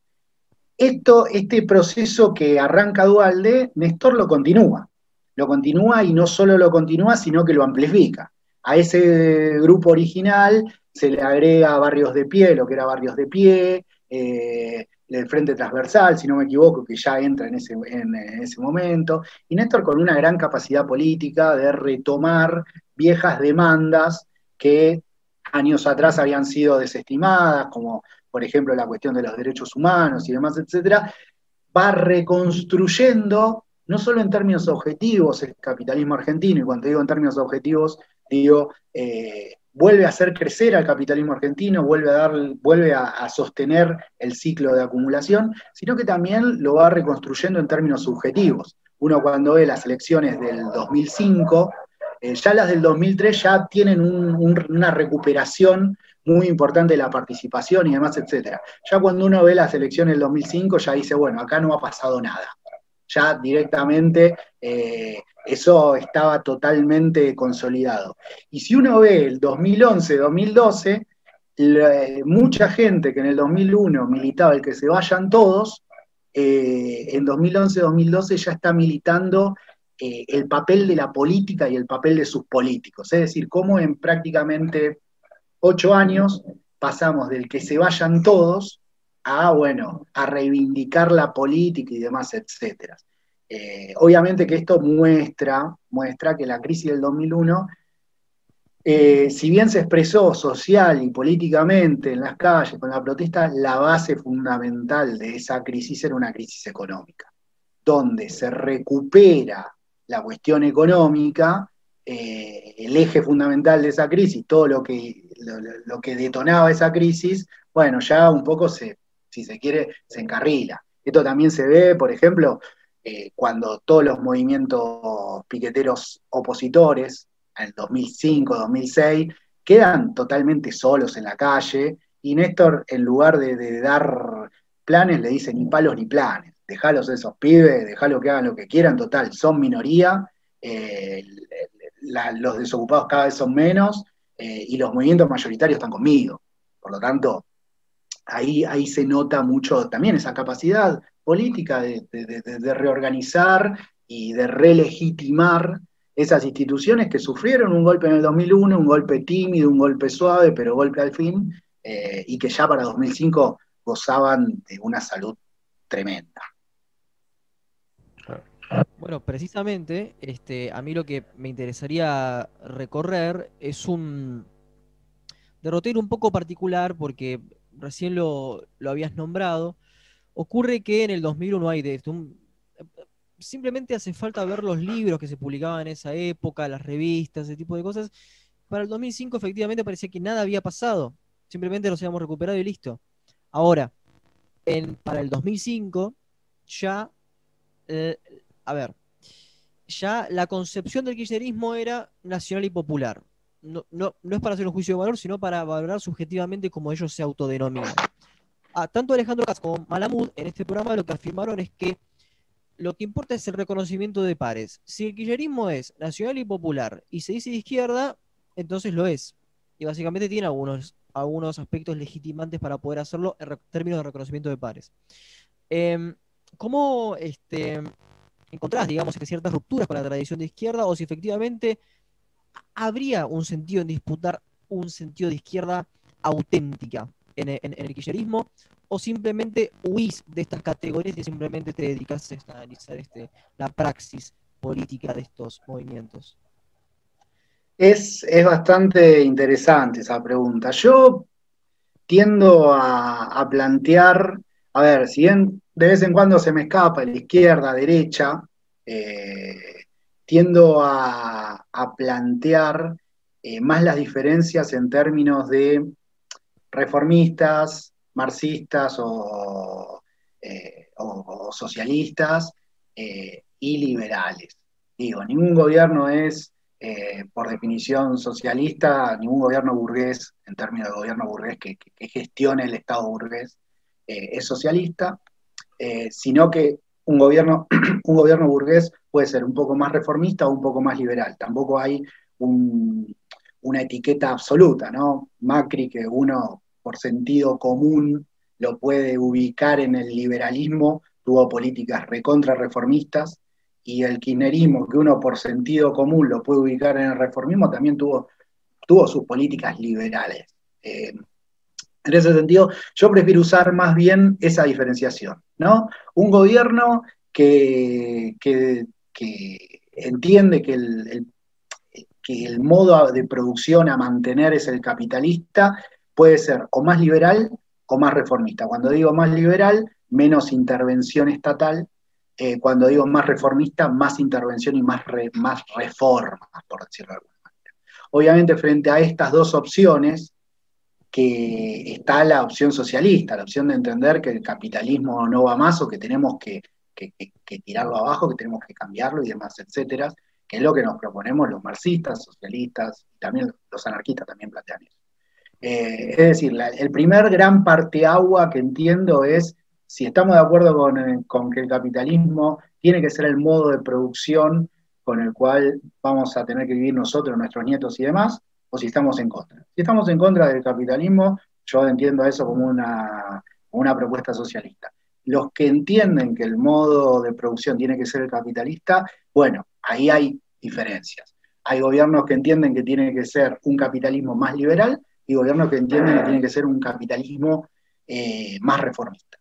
Esto, este proceso que arranca Dualde, Néstor lo continúa lo continúa y no solo lo continúa, sino que lo amplifica. A ese grupo original se le agrega Barrios de Pie, lo que era Barrios de Pie, eh, el Frente Transversal, si no me equivoco, que ya entra en ese, en, ese momento, y Néstor con una gran capacidad política de retomar viejas demandas que años atrás habían sido desestimadas, como por ejemplo la cuestión de los derechos humanos y demás, etcétera, va reconstruyendo no solo en términos objetivos el capitalismo argentino, y cuando digo en términos objetivos, digo, eh, vuelve a hacer crecer al capitalismo argentino, vuelve, a, dar, vuelve a, sostener el ciclo de acumulación, sino que también lo va reconstruyendo en términos subjetivos. Uno cuando ve las elecciones del 2005, eh, ya las del 2003 ya tienen una recuperación muy importante de la participación y demás, etcétera. Ya cuando uno ve las elecciones del 2005 ya dice, bueno, acá no ha pasado nada ya directamente eh, eso estaba totalmente consolidado. Y si uno ve el 2011-2012, mucha gente que en el 2001 militaba el que se vayan todos, eh, en 2011-2012 ya está militando eh, el papel de la política y el papel de sus políticos. Es decir, cómo en prácticamente ocho años pasamos del que se vayan todos a, bueno, a reivindicar la política y demás, etcétera. Eh, obviamente que esto muestra, muestra que la crisis del 2001, eh, si bien se expresó social y políticamente en las calles con la protesta, la base fundamental de esa crisis era una crisis económica, donde se recupera la cuestión económica, eh, el eje fundamental de esa crisis, todo lo que, lo que detonaba esa crisis, bueno, ya un poco se, si se quiere, se encarrila. Esto también se ve, por ejemplo, eh, cuando todos los movimientos piqueteros opositores, en el 2005, 2006, quedan totalmente solos en la calle y Néstor, en lugar de, dar planes, le dice ni palos ni planes. Dejalos esos pibes, dejalos que hagan lo que quieran, total, son minoría, eh, los desocupados cada vez son menos eh, y los movimientos mayoritarios están conmigo. Por lo tanto, ahí, ahí se nota mucho también esa capacidad política de, reorganizar y de relegitimar esas instituciones que sufrieron un golpe en el 2001, un golpe tímido, un golpe suave, pero golpe al fin, eh, y que ya para 2005 gozaban de una salud tremenda. Bueno, precisamente, este, a mí lo que me interesaría recorrer es un derrotero un poco particular, porque recién lo, habías nombrado. Ocurre que en el 2001 hay de esto. simplemente hace falta ver los libros que se publicaban en esa época, las revistas, ese tipo de cosas. Para el 2005 efectivamente parecía que nada había pasado. Simplemente los habíamos recuperado y listo. Ahora, para el 2005 ya eh, a ver, ya la concepción del kirchnerismo era nacional y popular. No, no, es para hacer un juicio de valor, sino para valorar subjetivamente como ellos se autodenominan. Ah, tanto Alejandro Katz como Malamud en este programa lo que afirmaron es que lo que importa es el reconocimiento de pares. Si el kirchnerismo es nacional y popular y se dice de izquierda, entonces lo es. Y básicamente tiene algunos, algunos aspectos legitimantes para poder hacerlo en términos de reconocimiento de pares. Em, ¿Cómo este, encontrás, digamos, ciertas rupturas con la tradición de izquierda o si efectivamente habría un sentido en disputar un sentido de izquierda auténtica en el, kirchnerismo o simplemente huís de estas categorías y simplemente te dedicas a analizar este, la praxis política de estos movimientos? Es, es bastante interesante esa pregunta. Yo tiendo a plantear, a ver, si de vez en cuando se me escapa la izquierda, derecha, eh, tiendo a, plantear eh, más las diferencias en términos de reformistas, marxistas o, eh, socialistas y liberales. Digo, ningún gobierno es, por definición, socialista, ningún gobierno burgués, en términos de gobierno burgués que, que gestione el Estado burgués, es socialista. Eh, sino que un gobierno, un gobierno burgués puede ser un poco más reformista o un poco más liberal. Tampoco hay una etiqueta absoluta, ¿no? Macri, que uno por sentido común lo puede ubicar en el liberalismo, tuvo políticas recontra reformistas, y el kirchnerismo, que uno por sentido común lo puede ubicar en el reformismo, también tuvo, tuvo sus políticas liberales. Eh, en ese sentido, yo prefiero usar más bien esa diferenciación, ¿no? Un gobierno que, entiende que el, que el modo de producción a mantener es el capitalista, puede ser o más liberal o más reformista. Cuando digo más liberal, menos intervención estatal. Eh, cuando digo más reformista, más intervención y más, más reformas, por decirlo de alguna manera. Obviamente, frente a estas dos opciones, que está la opción socialista, la opción de entender que el capitalismo no va más o que tenemos que, tirarlo abajo, que tenemos que cambiarlo y demás, etcétera, que es lo que nos proponemos los marxistas, socialistas, y también los anarquistas también plantean eso. Eh, es decir, el primer gran parteagua que entiendo es si estamos de acuerdo con, eh, con, que el capitalismo tiene que ser el modo de producción con el cual vamos a tener que vivir nosotros, nuestros nietos y demás, o si estamos en contra. Si estamos en contra del capitalismo, yo entiendo eso como una, una propuesta socialista. Los que entienden que el modo de producción tiene que ser el capitalista, bueno, ahí hay diferencias. Hay gobiernos que entienden que tiene que ser un capitalismo más liberal y gobiernos que entienden que tiene que ser un capitalismo eh, más reformista.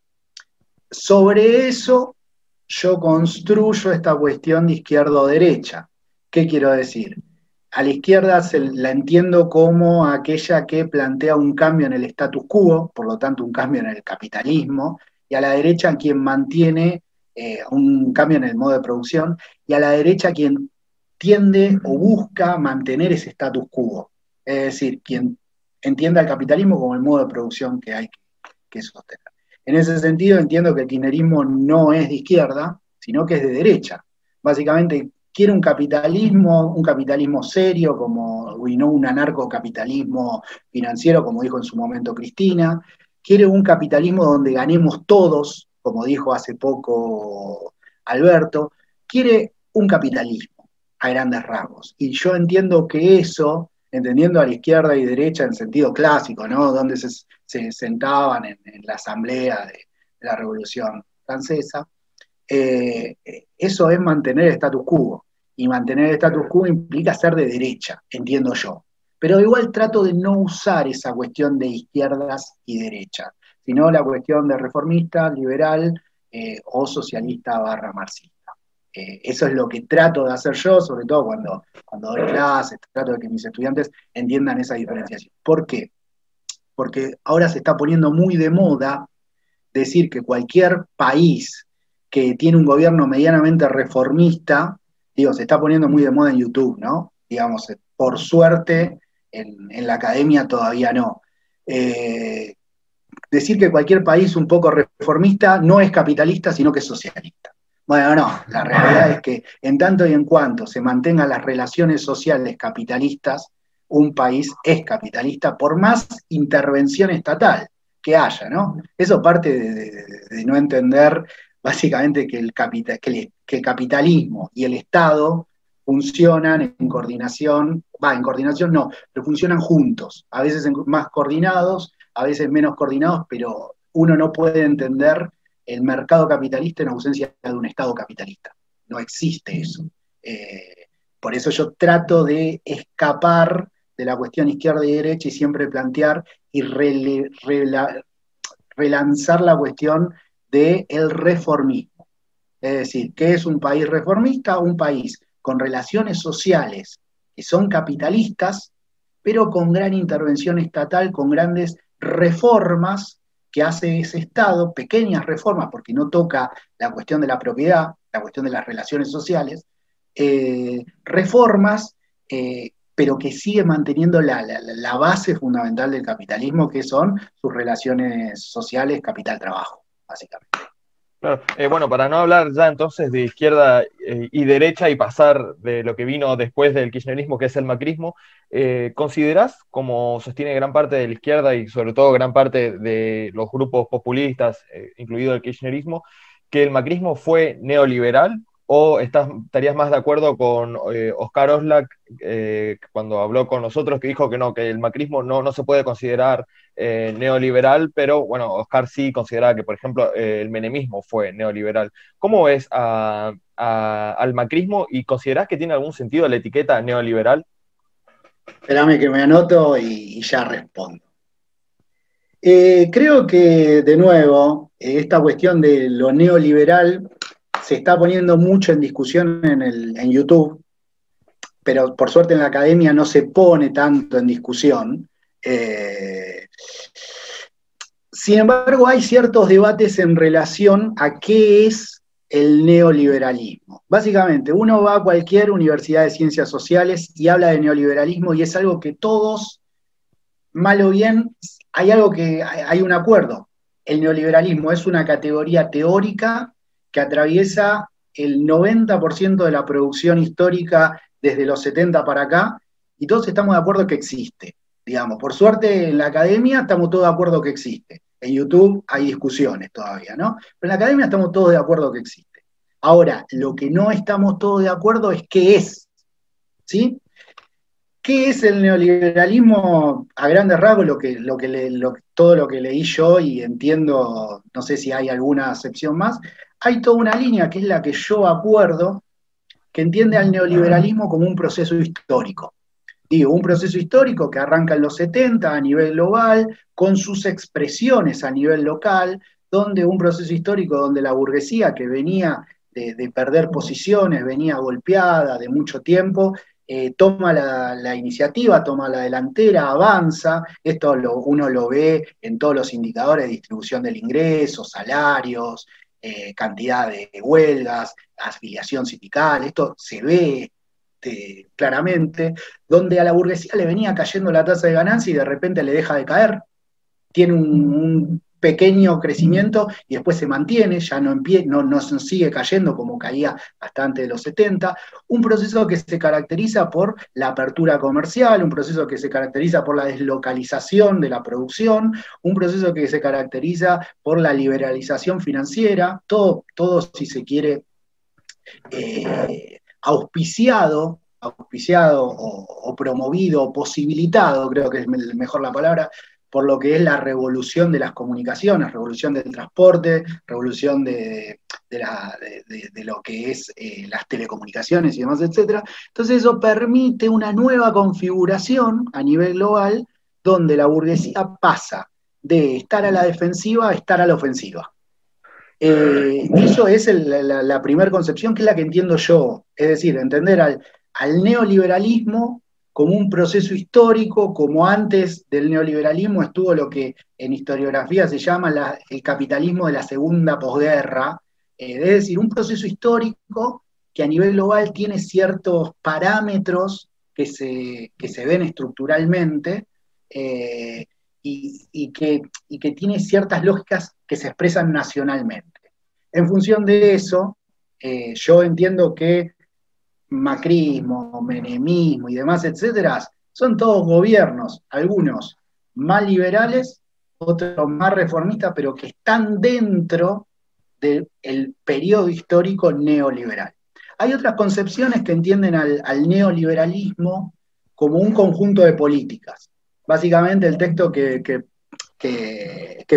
Sobre eso yo construyo esta cuestión de izquierda-derecha. ¿Qué quiero decir? a la izquierda la entiendo como aquella que plantea un cambio en el status quo, por lo tanto un cambio en el capitalismo, y a la derecha quien mantiene eh, un cambio en el modo de producción, y a la derecha quien tiende o busca mantener ese status quo, es decir, quien entiende al capitalismo como el modo de producción que hay que, sostener. En ese sentido entiendo que el kirchnerismo no es de izquierda, sino que es de derecha. Básicamente quiere un capitalismo, un capitalismo serio, como, y no un anarcocapitalismo financiero, como dijo en su momento Cristina, quiere un capitalismo donde ganemos todos, como dijo hace poco Alberto, quiere un capitalismo a grandes rasgos. Y yo entiendo que eso, entendiendo a la izquierda y derecha en sentido clásico, ¿no? Donde se, sentaban en, la asamblea de, la revolución francesa, eh, eso es mantener el status quo. Y mantener el status quo implica ser de derecha, entiendo yo. Pero igual trato de no usar esa cuestión de izquierdas y derechas, sino la cuestión de reformista, liberal eh, o socialista barra marxista. Eh, eso es lo que trato de hacer yo, sobre todo cuando, cuando doy clases, trato de que mis estudiantes entiendan esa diferenciación. ¿Por qué? Porque ahora se está poniendo muy de moda decir que cualquier país que tiene un gobierno medianamente reformista, digo, se está poniendo muy de moda en YouTube, ¿no? Digamos, por suerte, en, la academia todavía no. Eh, decir que cualquier país un poco reformista no es capitalista, sino que es socialista. Bueno, no, la realidad es que en tanto y en cuanto se mantengan las relaciones sociales capitalistas, un país es capitalista por más intervención estatal que haya, ¿no? Eso parte de, no entender básicamente que el, que, el, capitalismo y el Estado funcionan en coordinación, va, en coordinación no, pero funcionan juntos, a veces más coordinados, a veces menos coordinados, pero uno no puede entender el mercado capitalista en ausencia de un Estado capitalista. No existe eso. Eh, por eso yo trato de escapar de la cuestión izquierda y derecha y siempre plantear y relanzar la cuestión del el reformismo. Es decir, ¿qué es un país reformista? Un país con relaciones sociales que son capitalistas, pero con gran intervención estatal, con grandes reformas que hace ese Estado, pequeñas reformas, porque no toca la cuestión de la propiedad, la cuestión de las relaciones sociales, eh, reformas, eh, pero que sigue manteniendo la, base fundamental del capitalismo, que son sus relaciones sociales, capital-trabajo, básicamente. Eh, bueno, para no hablar ya entonces de izquierda y derecha y pasar de lo que vino después del kirchnerismo, que es el macrismo, eh, ¿considerás, como sostiene gran parte de la izquierda y sobre todo gran parte de los grupos populistas, eh, incluido el kirchnerismo, que el macrismo fue neoliberal o estarías más de acuerdo con eh, Oscar Oslak cuando habló con nosotros, que dijo que no, que el macrismo no, no se puede considerar neoliberal, pero bueno, Oscar sí consideraba que, por ejemplo, el menemismo fue neoliberal. ¿Cómo ves al macrismo y considerás que tiene algún sentido la etiqueta neoliberal? Espérame que me anoto y, ya respondo. Eh, creo que, de nuevo, esta cuestión de lo neoliberal se está poniendo mucho en discusión en, YouTube, pero por suerte en la academia no se pone tanto en discusión. Eh, sin embargo, hay ciertos debates en relación a qué es el neoliberalismo. Básicamente, uno va a cualquier universidad de ciencias sociales y habla de neoliberalismo y es algo que todos, mal o bien, hay algo que hay un acuerdo. El neoliberalismo es una categoría teórica que atraviesa el 90% de la producción histórica desde los 70 para acá y todos estamos de acuerdo que existe. Digamos, por suerte en la academia estamos todos de acuerdo que existe. En YouTube hay discusiones todavía, ¿no? Pero en la academia estamos todos de acuerdo que existe. Ahora, lo que no estamos todos de acuerdo es qué es, ¿sí? ¿Qué es el neoliberalismo a grandes rasgos? Lo que, lo que todo lo que leí yo y entiendo, no sé si hay alguna excepción más, hay toda una línea que es la que yo acuerdo, que entiende al neoliberalismo como un proceso histórico. Digo, un proceso histórico que arranca en los 70 a nivel global, con sus expresiones a nivel local, donde un proceso histórico donde la burguesía que venía de, perder posiciones, venía golpeada de mucho tiempo, eh, toma la, iniciativa, toma la delantera, avanza. Esto uno lo ve en todos los indicadores de distribución del ingreso, salarios, eh, cantidad de huelgas, afiliación sindical. Esto se ve este, claramente, donde a la burguesía le venía cayendo la tasa de ganancia y de repente le deja de caer. Tiene un, pequeño crecimiento y después se mantiene, ya no, no, no sigue cayendo como caía hasta antes de los 70. Un proceso que se caracteriza por la apertura comercial, un proceso que se caracteriza por la deslocalización de la producción, un proceso que se caracteriza por la liberalización financiera, todo, todo si se quiere, eh, auspiciado, auspiciado o, promovido o posibilitado, creo que es mejor la palabra, por lo que es la revolución de las comunicaciones, revolución del transporte, revolución de, lo que es eh, las telecomunicaciones y demás, etc. Entonces eso permite una nueva configuración a nivel global donde la burguesía pasa de estar a la defensiva a estar a la ofensiva. Eh, eso es la, primera concepción que es la que entiendo yo, es decir, entender al neoliberalismo como un proceso histórico, como antes del neoliberalismo estuvo lo que en historiografía se llama el capitalismo de la segunda posguerra, eh, es decir, un proceso histórico que a nivel global tiene ciertos parámetros que se, se ven estructuralmente eh, y, que, que tiene ciertas lógicas que se expresan nacionalmente. En función de eso, eh, yo entiendo que macrismo, menemismo y demás, etcétera, son todos gobiernos, algunos más liberales, otros más reformistas, pero que están dentro del periodo histórico neoliberal. Hay otras concepciones que entienden al, neoliberalismo como un conjunto de políticas. Básicamente el texto que,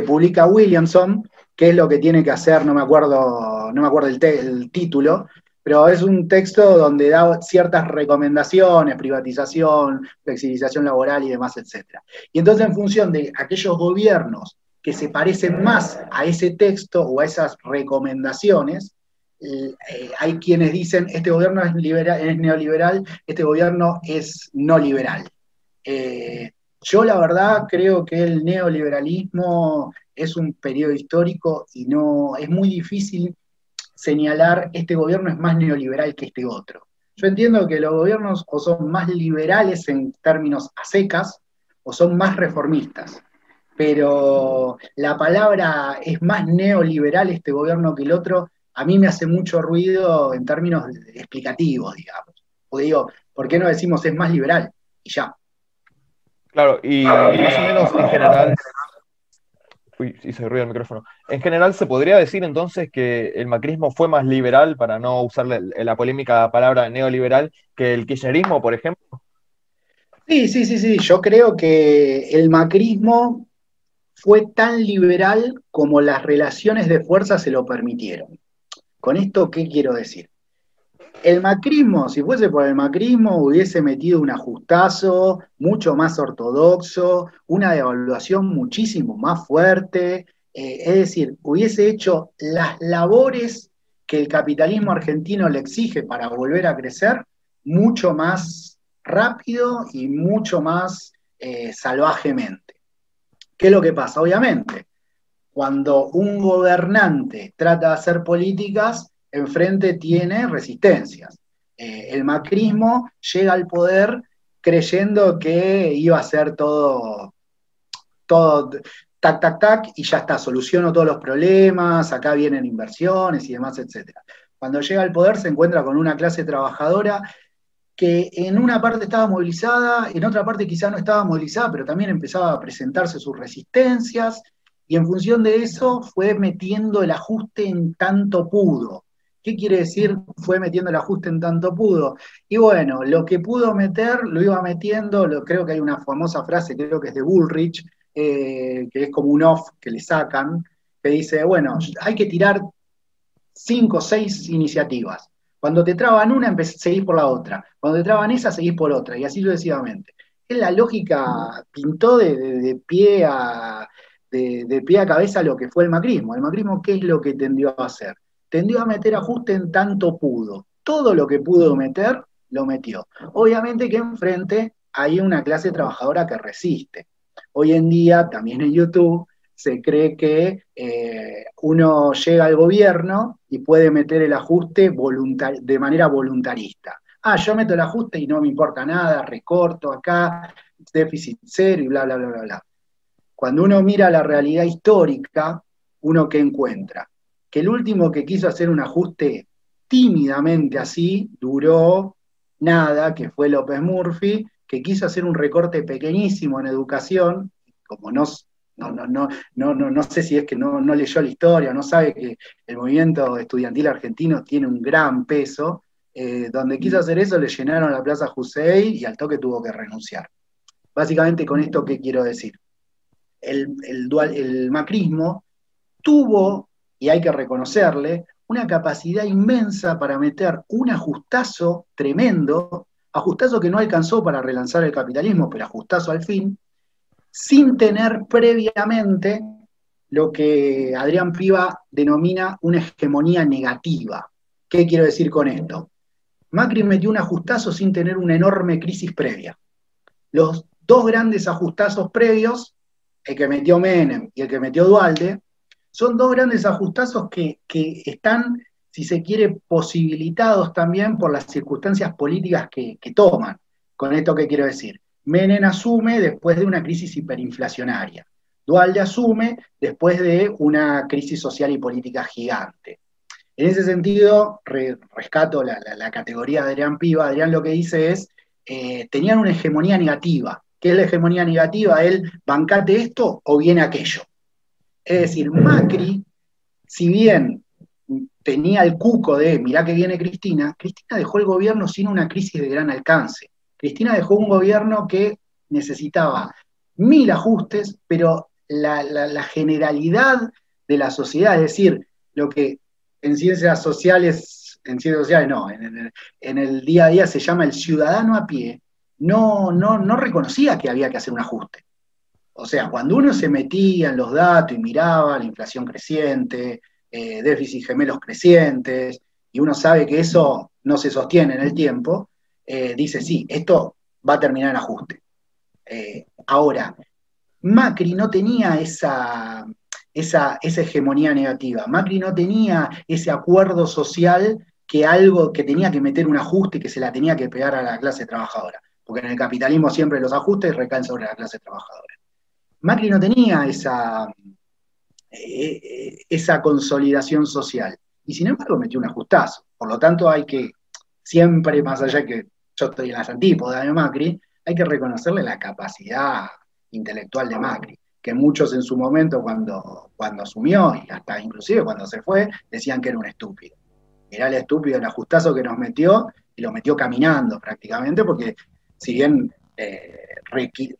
publica Williamson, que es lo que tiene que hacer, no me acuerdo, no me acuerdo el título, pero es un texto donde da ciertas recomendaciones, privatización, flexibilización laboral y demás, etc. Y entonces en función de aquellos gobiernos que se parecen más a ese texto o a esas recomendaciones, eh, hay quienes dicen, este gobierno es, neoliberal, este gobierno es no liberal. Eh, yo la verdad creo que el neoliberalismo es un periodo histórico y no es muy difícil señalar este gobierno es más neoliberal que este otro. Yo entiendo que los gobiernos o son más liberales en términos a secas o son más reformistas, pero la palabra es más neoliberal este gobierno que el otro, a mí me hace mucho ruido en términos explicativos, digamos. O digo, ¿por qué no decimos es más liberal? Y ya. Claro, y más o menos en general Uy, se ruido el micrófono. En general, ¿se podría decir entonces que el macrismo fue más liberal, para no usar la, polémica palabra neoliberal, que el kirchnerismo, por ejemplo? Sí, sí, sí, sí. Yo creo que el macrismo fue tan liberal como las relaciones de fuerza se lo permitieron. ¿Con esto qué quiero decir? El macrismo, si fuese por el macrismo, hubiese metido un ajustazo mucho más ortodoxo, una devaluación muchísimo más fuerte, eh, es decir, hubiese hecho las labores que el capitalismo argentino le exige para volver a crecer mucho más rápido y mucho más eh, salvajemente. ¿Qué es lo que pasa? Obviamente, cuando un gobernante trata de hacer políticas, enfrente tiene resistencias. Eh, el macrismo llega al poder creyendo que iba a ser todo, todo tac, tac, tac, y ya está, soluciono todos los problemas, acá vienen inversiones y demás, etc. Cuando llega al poder se encuentra con una clase trabajadora que en una parte estaba movilizada, en otra parte quizá no estaba movilizada, pero también empezaba a presentarse sus resistencias, y en función de eso fue metiendo el ajuste en tanto pudo. ¿Qué quiere decir? Fue metiendo el ajuste en tanto pudo. Y bueno, lo que pudo meter, lo iba metiendo, lo, creo que hay una famosa frase, creo que es de Bullrich, eh, que es como un off que le sacan, que dice, bueno, hay que tirar cinco o seis iniciativas. Cuando te traban una, seguís por la otra. Cuando te traban esa, seguís por otra, y así sucesivamente. Es la lógica, pintó de, pie a, de, de pie a cabeza lo que fue el macrismo. El macrismo, ¿qué es lo que tendió a hacer? Tendió a meter ajuste en tanto pudo. Todo lo que pudo meter, lo metió. Obviamente que enfrente hay una clase trabajadora que resiste. Hoy en día, también en YouTube, se cree que eh, uno llega al gobierno y puede meter el ajuste de manera voluntarista. Ah, yo meto el ajuste y no me importa nada, recorto acá, déficit cero y bla, bla, bla, bla, bla. Cuando uno mira la realidad histórica, uno que encuentra que el último que quiso hacer un ajuste tímidamente así duró nada, que fue López Murphy, que quiso hacer un recorte pequeñísimo en educación, como no, no, no, no, no, no sé si es que no, no leyó la historia, no sabe que el movimiento estudiantil argentino tiene un gran peso, eh, donde quiso hacer eso le llenaron la Plaza Jusey y al toque tuvo que renunciar. Básicamente con esto, ¿qué quiero decir? el, dual, el macrismo tuvo, y hay que reconocerle, una capacidad inmensa para meter un ajustazo tremendo, ajustazo que no alcanzó para relanzar el capitalismo, pero ajustazo al fin, sin tener previamente lo que Adrián Piva denomina una hegemonía negativa. ¿Qué quiero decir con esto? Macri metió un ajustazo sin tener una enorme crisis previa. Los dos grandes ajustazos previos, el que metió Menem y el que metió Dualde, son dos grandes ajustazos que, están, si se quiere, posibilitados también por las circunstancias políticas que, que toman. Con esto, ¿qué quiero decir? Menem asume después de una crisis hiperinflacionaria. Dualde asume después de una crisis social y política gigante. En ese sentido, rescato la, categoría de Adrián Piva. Adrián lo que dice es, eh, tenían una hegemonía negativa. ¿Qué es la hegemonía negativa? Él, bancate esto o viene aquello. Es decir, Macri, si bien tenía el cuco de, mirá que viene Cristina, Cristina dejó el gobierno sin una crisis de gran alcance. Cristina dejó un gobierno que necesitaba mil ajustes, pero la, generalidad de la sociedad, es decir, lo que en ciencias sociales, en ciencias sociales no, en, el día a día se llama el ciudadano a pie, no, no, no reconocía que había que hacer un ajuste. O sea, cuando uno se metía en los datos y miraba la inflación creciente, eh, déficit gemelos crecientes, y uno sabe que eso no se sostiene en el tiempo, eh, dice, sí, esto va a terminar en ajuste. Eh, ahora, Macri no tenía esa, esa, hegemonía negativa, Macri no tenía ese acuerdo social que algo que tenía que meter un ajuste que se la tenía que pegar a la clase trabajadora, porque en el capitalismo siempre los ajustes recaen sobre la clase trabajadora. Macri no tenía esa, eh, esa consolidación social y sin embargo metió un ajustazo. Por lo tanto hay que siempre, más allá que yo estoy en las antípodas de Macri, hay que reconocerle la capacidad intelectual de Macri, que muchos en su momento cuando, cuando asumió, y hasta inclusive cuando se fue, decían que era un estúpido. Era el estúpido, el ajustazo que nos metió, y lo metió caminando prácticamente, porque si bien eh,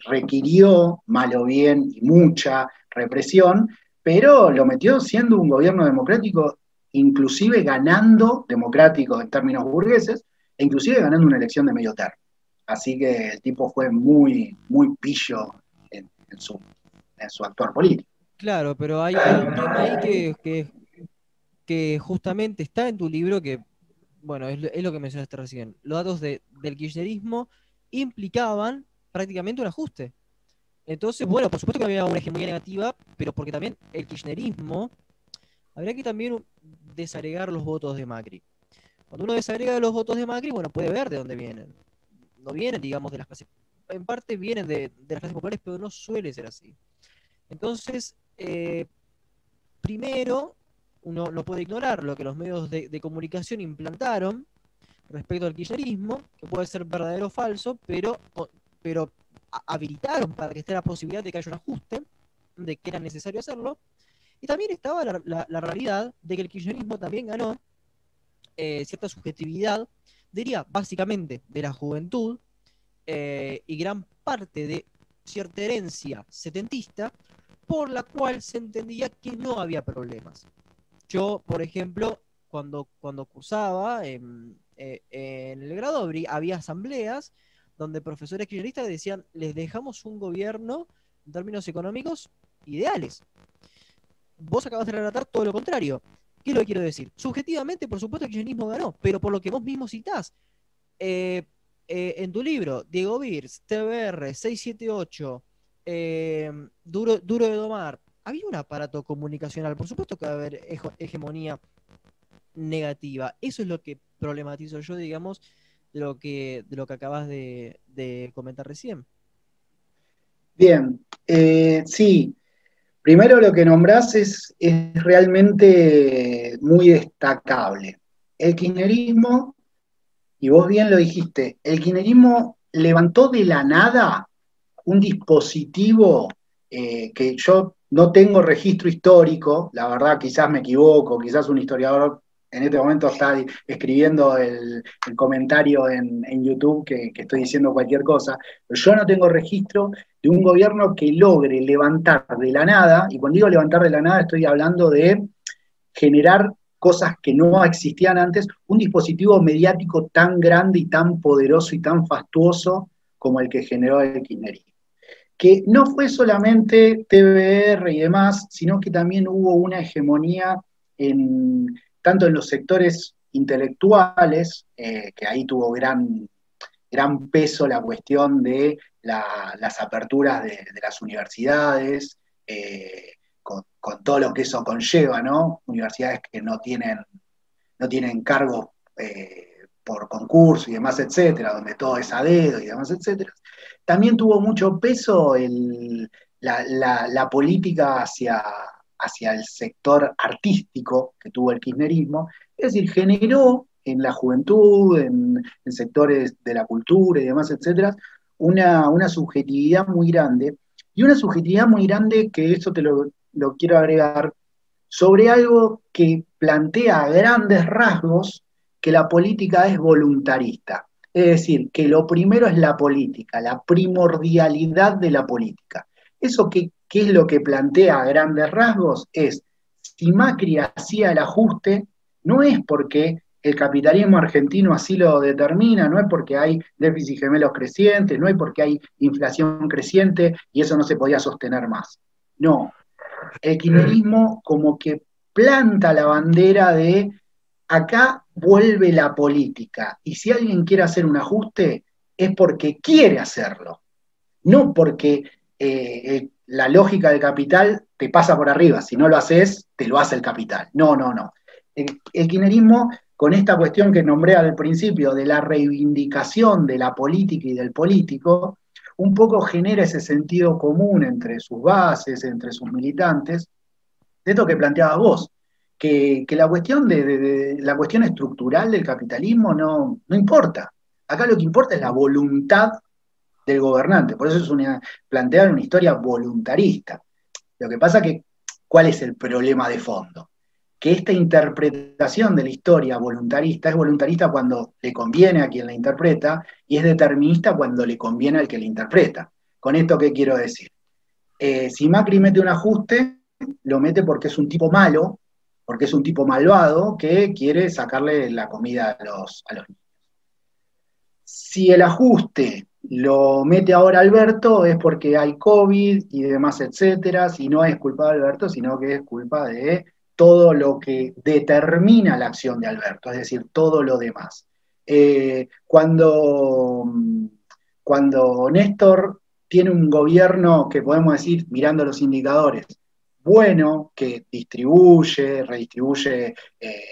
requirió, mal o bien, y mucha represión, pero lo metió siendo un gobierno democrático, inclusive ganando, democrático en términos burgueses, e inclusive ganando una elección de medio término. Así que el tipo fue muy, muy pillo en, su, en su actuar político. Claro, pero hay, un tema ahí que, justamente está en tu libro que, bueno, es, lo que mencionaste recién. Los datos del kirchnerismo implicaban prácticamente un ajuste. Entonces, bueno, por supuesto que había una hegemonía negativa, pero porque también el kirchnerismo, habría que también desagregar los votos de Macri. Cuando uno desagrega los votos de Macri, bueno, puede ver de dónde vienen. No vienen, digamos, de las clases. En parte vienen de, las clases populares, pero no suele ser así. Entonces, eh, primero, uno no puede ignorar lo que los medios de, comunicación implantaron respecto al kirchnerismo, que puede ser verdadero o falso, pero, pero habilitaron para que esté la posibilidad de que haya un ajuste, de que era necesario hacerlo. Y también estaba la, realidad de que el kirchnerismo también ganó eh, cierta subjetividad, diría básicamente de la juventud eh, y gran parte de cierta herencia setentista, por la cual se entendía que no había problemas. Yo, por ejemplo, cuando, cuando cursaba en, eh, en el grado había asambleas donde profesores kirchneristas decían, les dejamos un gobierno en términos económicos ideales. Vos acabas de relatar todo lo contrario. ¿Qué es lo que quiero decir? Subjetivamente, por supuesto, el kirchnerismo ganó, pero por lo que vos mismo citás, eh, eh, en tu libro, Diego Birs, TBR, 678, eh, Duro, Duro de Domar, había un aparato comunicacional, por supuesto que va a haber hegemonía negativa. Eso es lo que problematizo yo, digamos, de lo que, de lo que acabas de, comentar recién. Bien, sí, Primero lo que nombrás es, realmente muy destacable. El kirchnerismo, y vos bien lo dijiste, el kirchnerismo levantó de la nada un dispositivo eh, que yo no tengo registro histórico, la verdad quizás me equivoco, quizás un historiador en este momento está escribiendo el, comentario en, YouTube que, estoy diciendo cualquier cosa, pero yo no tengo registro de un gobierno que logre levantar de la nada, y cuando digo levantar de la nada estoy hablando de generar cosas que no existían antes, un dispositivo mediático tan grande y tan poderoso y tan fastuoso como el que generó el kirchnerismo. Que no fue solamente TBR y demás, sino que también hubo una hegemonía en, tanto en los sectores intelectuales, eh, que ahí tuvo gran, gran peso la cuestión de las aperturas de, las universidades, eh, con, todo lo que eso conlleva, ¿no? Universidades que no tienen, no tienen cargos eh, por concurso y demás, etcétera, donde todo es a dedo y demás, etcétera. También tuvo mucho peso la política hacia, hacia el sector artístico que tuvo el kirchnerismo, es decir, generó en la juventud, en, sectores de la cultura y demás, etcétera, una, una, subjetividad muy grande, y una subjetividad muy grande que eso te lo, lo quiero agregar, sobre algo que plantea a grandes rasgos que la política es voluntarista. Es decir, que lo primero es la política, la primordialidad de la política. Eso que ¿Qué es lo que plantea a grandes rasgos? Es, si Macri hacía el ajuste, no es porque el capitalismo argentino así lo determina, no es porque hay déficit gemelos crecientes, no es porque hay inflación creciente y eso no se podía sostener más. No, el kirchnerismo como que planta la bandera de acá vuelve la política y si alguien quiere hacer un ajuste es porque quiere hacerlo, no porque eh, la lógica del capital te pasa por arriba, si no lo haces, te lo hace el capital. No, no, no. El, el con esta cuestión que nombré al principio de la reivindicación de la política y del político, un poco genera ese sentido común entre sus bases, entre sus militantes, de esto que planteabas vos, que, la, cuestión de, la cuestión estructural del capitalismo no, no importa. Acá lo que importa es la voluntad del gobernante. Por eso es una, plantear una historia voluntarista. Lo que pasa que, ¿cuál es el problema de fondo? Que esta interpretación de la historia voluntarista es voluntarista cuando le conviene a quien la interpreta y es determinista cuando le conviene al que la interpreta. ¿Con esto qué quiero decir? Eh, si Macri mete un ajuste, lo mete porque es un tipo malo, porque es un tipo malvado que quiere sacarle la comida a los, a los niños. Si el ajuste lo mete ahora Alberto es porque hay COVID y demás, etcétera, si no es culpa de Alberto, sino que es culpa de todo lo que determina la acción de Alberto, es decir, todo lo demás. Eh, cuando, cuando Néstor tiene un gobierno que podemos decir, mirando los indicadores, bueno, que distribuye, redistribuye eh,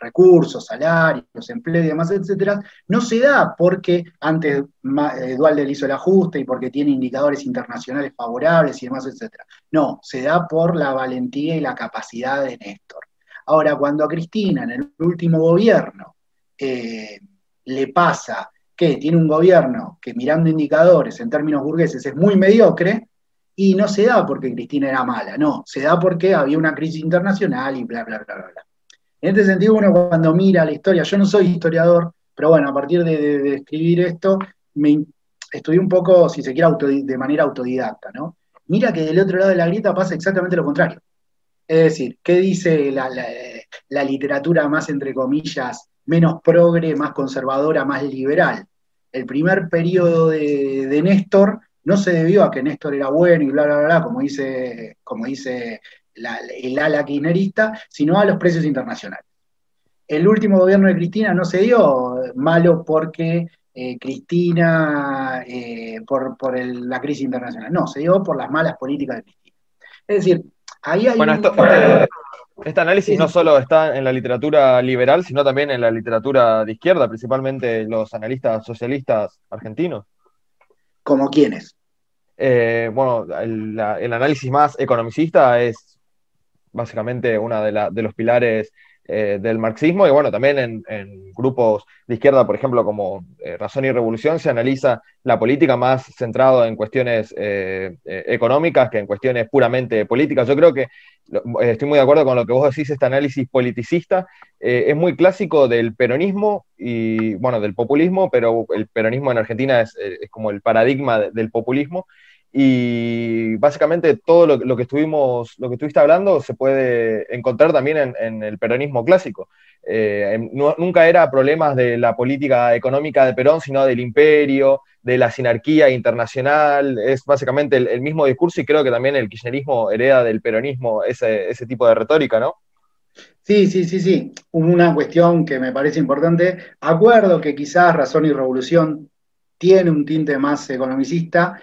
recursos, salarios, empleo y demás, etcétera, no se da porque antes Dualde le hizo el ajuste y porque tiene indicadores internacionales favorables y demás, etcétera. No, se da por la valentía y la capacidad de Néstor. Ahora, cuando a Cristina en el último gobierno eh, le pasa que tiene un gobierno que mirando indicadores en términos burgueses es muy mediocre, y no se da porque Cristina era mala, no, se da porque había una crisis internacional y bla, bla, bla, bla, bla. En este sentido, uno cuando mira la historia, yo no soy historiador, pero bueno, a partir de, escribir esto, me estudié un poco, si se quiere, de manera autodidacta, ¿no? Mira que del otro lado de la grieta pasa exactamente lo contrario. Es decir, ¿qué dice la, literatura más, entre comillas, menos progre, más conservadora, más liberal? El primer periodo de, de Néstor no se debió a que Néstor era bueno y bla, bla, bla, como dice, como dice el ala kirchnerista, sino a los precios internacionales. El último gobierno de Cristina no se dio malo porque eh, Cristina, eh, por, la crisis internacional, no, se dio por las malas políticas de Cristina. Es decir, ahí hay... Bueno, este, este, análisis no solo está en la literatura liberal, sino también en la literatura de izquierda, principalmente los analistas socialistas argentinos. ¿Como quiénes? Eh, bueno, el, análisis más economicista es básicamente uno de, los pilares eh, del marxismo y bueno, también en, grupos de izquierda, por ejemplo, como eh, Razón y Revolución, se analiza la política más centrado en cuestiones eh, económicas que en cuestiones puramente políticas. Yo creo que estoy muy de acuerdo con lo que vos decís, este análisis politicista es muy clásico del peronismo y, bueno, del populismo, pero el peronismo en Argentina es, como el paradigma del populismo y básicamente todo lo, que estuvimos, lo que estuviste hablando se puede encontrar también en, el peronismo clásico. Eh, nunca era problemas de la política económica de Perón, sino del imperio, de la sinarquía internacional. Es básicamente el, mismo discurso y creo que también el kirchnerismo hereda del peronismo ese, ese tipo de retórica, ¿no? Sí, sí, sí, sí. Una cuestión que me parece importante. Acuerdo que quizás Razón y Revolución tiene un tinte más economicista,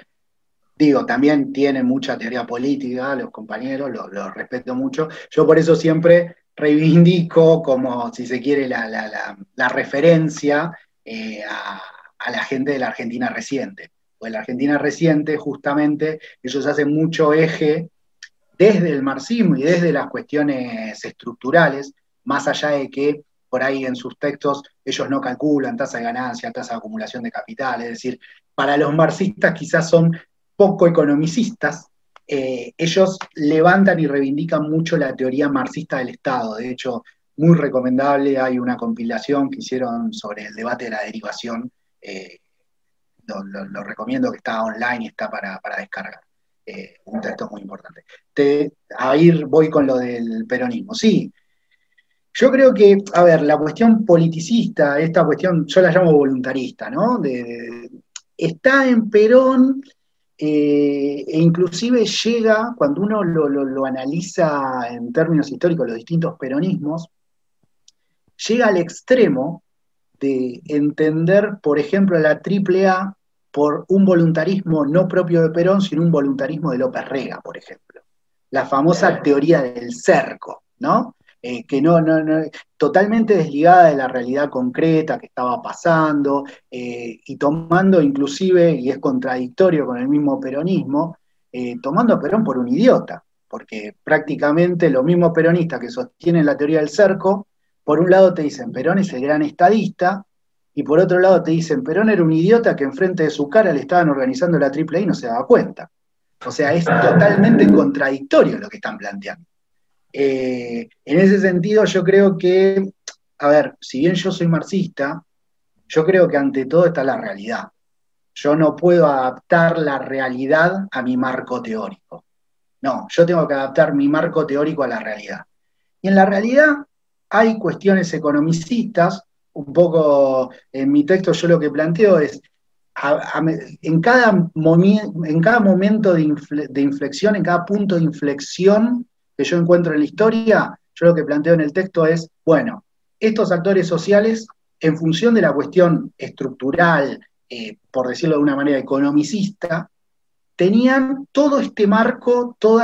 Digo, también tiene mucha teoría política, los compañeros, los respeto mucho. Yo por eso siempre reivindico como, si se quiere, la, referencia eh, a, la gente de la Argentina reciente. Pues la Argentina reciente, justamente, ellos hacen mucho eje desde el marxismo y desde las cuestiones estructurales, más allá de que por ahí en sus textos ellos no calculan tasa de ganancia, tasa de acumulación de capital, es decir, para los marxistas quizás son poco economicistas, eh, ellos levantan y reivindican mucho la teoría marxista del Estado. De hecho, muy recomendable, hay una compilación que hicieron sobre el debate de la derivación. Eh, lo, recomiendo que está online y está para, descargar. Eh, un texto muy importante. Te, a ir, voy con lo del peronismo. Sí, yo creo que, a ver, la cuestión politicista, esta cuestión, yo la llamo voluntarista, ¿no? está en Perón eh, e inclusive llega, cuando uno lo, analiza en términos históricos, los distintos peronismos, llega al extremo de entender, por ejemplo, la AAA por un voluntarismo no propio de Perón, sino un voluntarismo de López Rega, por ejemplo. La famosa teoría del cerco, ¿no? Eh, que no, no, totalmente desligada de la realidad concreta que estaba pasando, eh, y tomando inclusive, y es contradictorio con el mismo peronismo, eh, tomando a Perón por un idiota, porque prácticamente los mismos peronistas que sostienen la teoría del cerco, por un lado te dicen Perón es el gran estadista, y por otro lado te dicen Perón era un idiota que enfrente de su cara le estaban organizando la triple y no se daba cuenta. O sea, es totalmente contradictorio lo que están planteando. Eh, en ese sentido, yo creo que, a ver, si bien yo soy marxista, yo creo que ante todo está la realidad. Yo no puedo adaptar la realidad a mi marco teórico. No, yo tengo que adaptar mi marco teórico a la realidad. Y en la realidad hay cuestiones economicistas, un poco en mi texto yo lo que planteo es, en, cada en, cada momento de inflexión, en cada punto de inflexión, que yo encuentro en la historia, yo lo que planteo en el texto es, bueno, estos actores sociales, en función de la cuestión estructural, eh, por decirlo de una manera economicista, tenían todo este marco, todos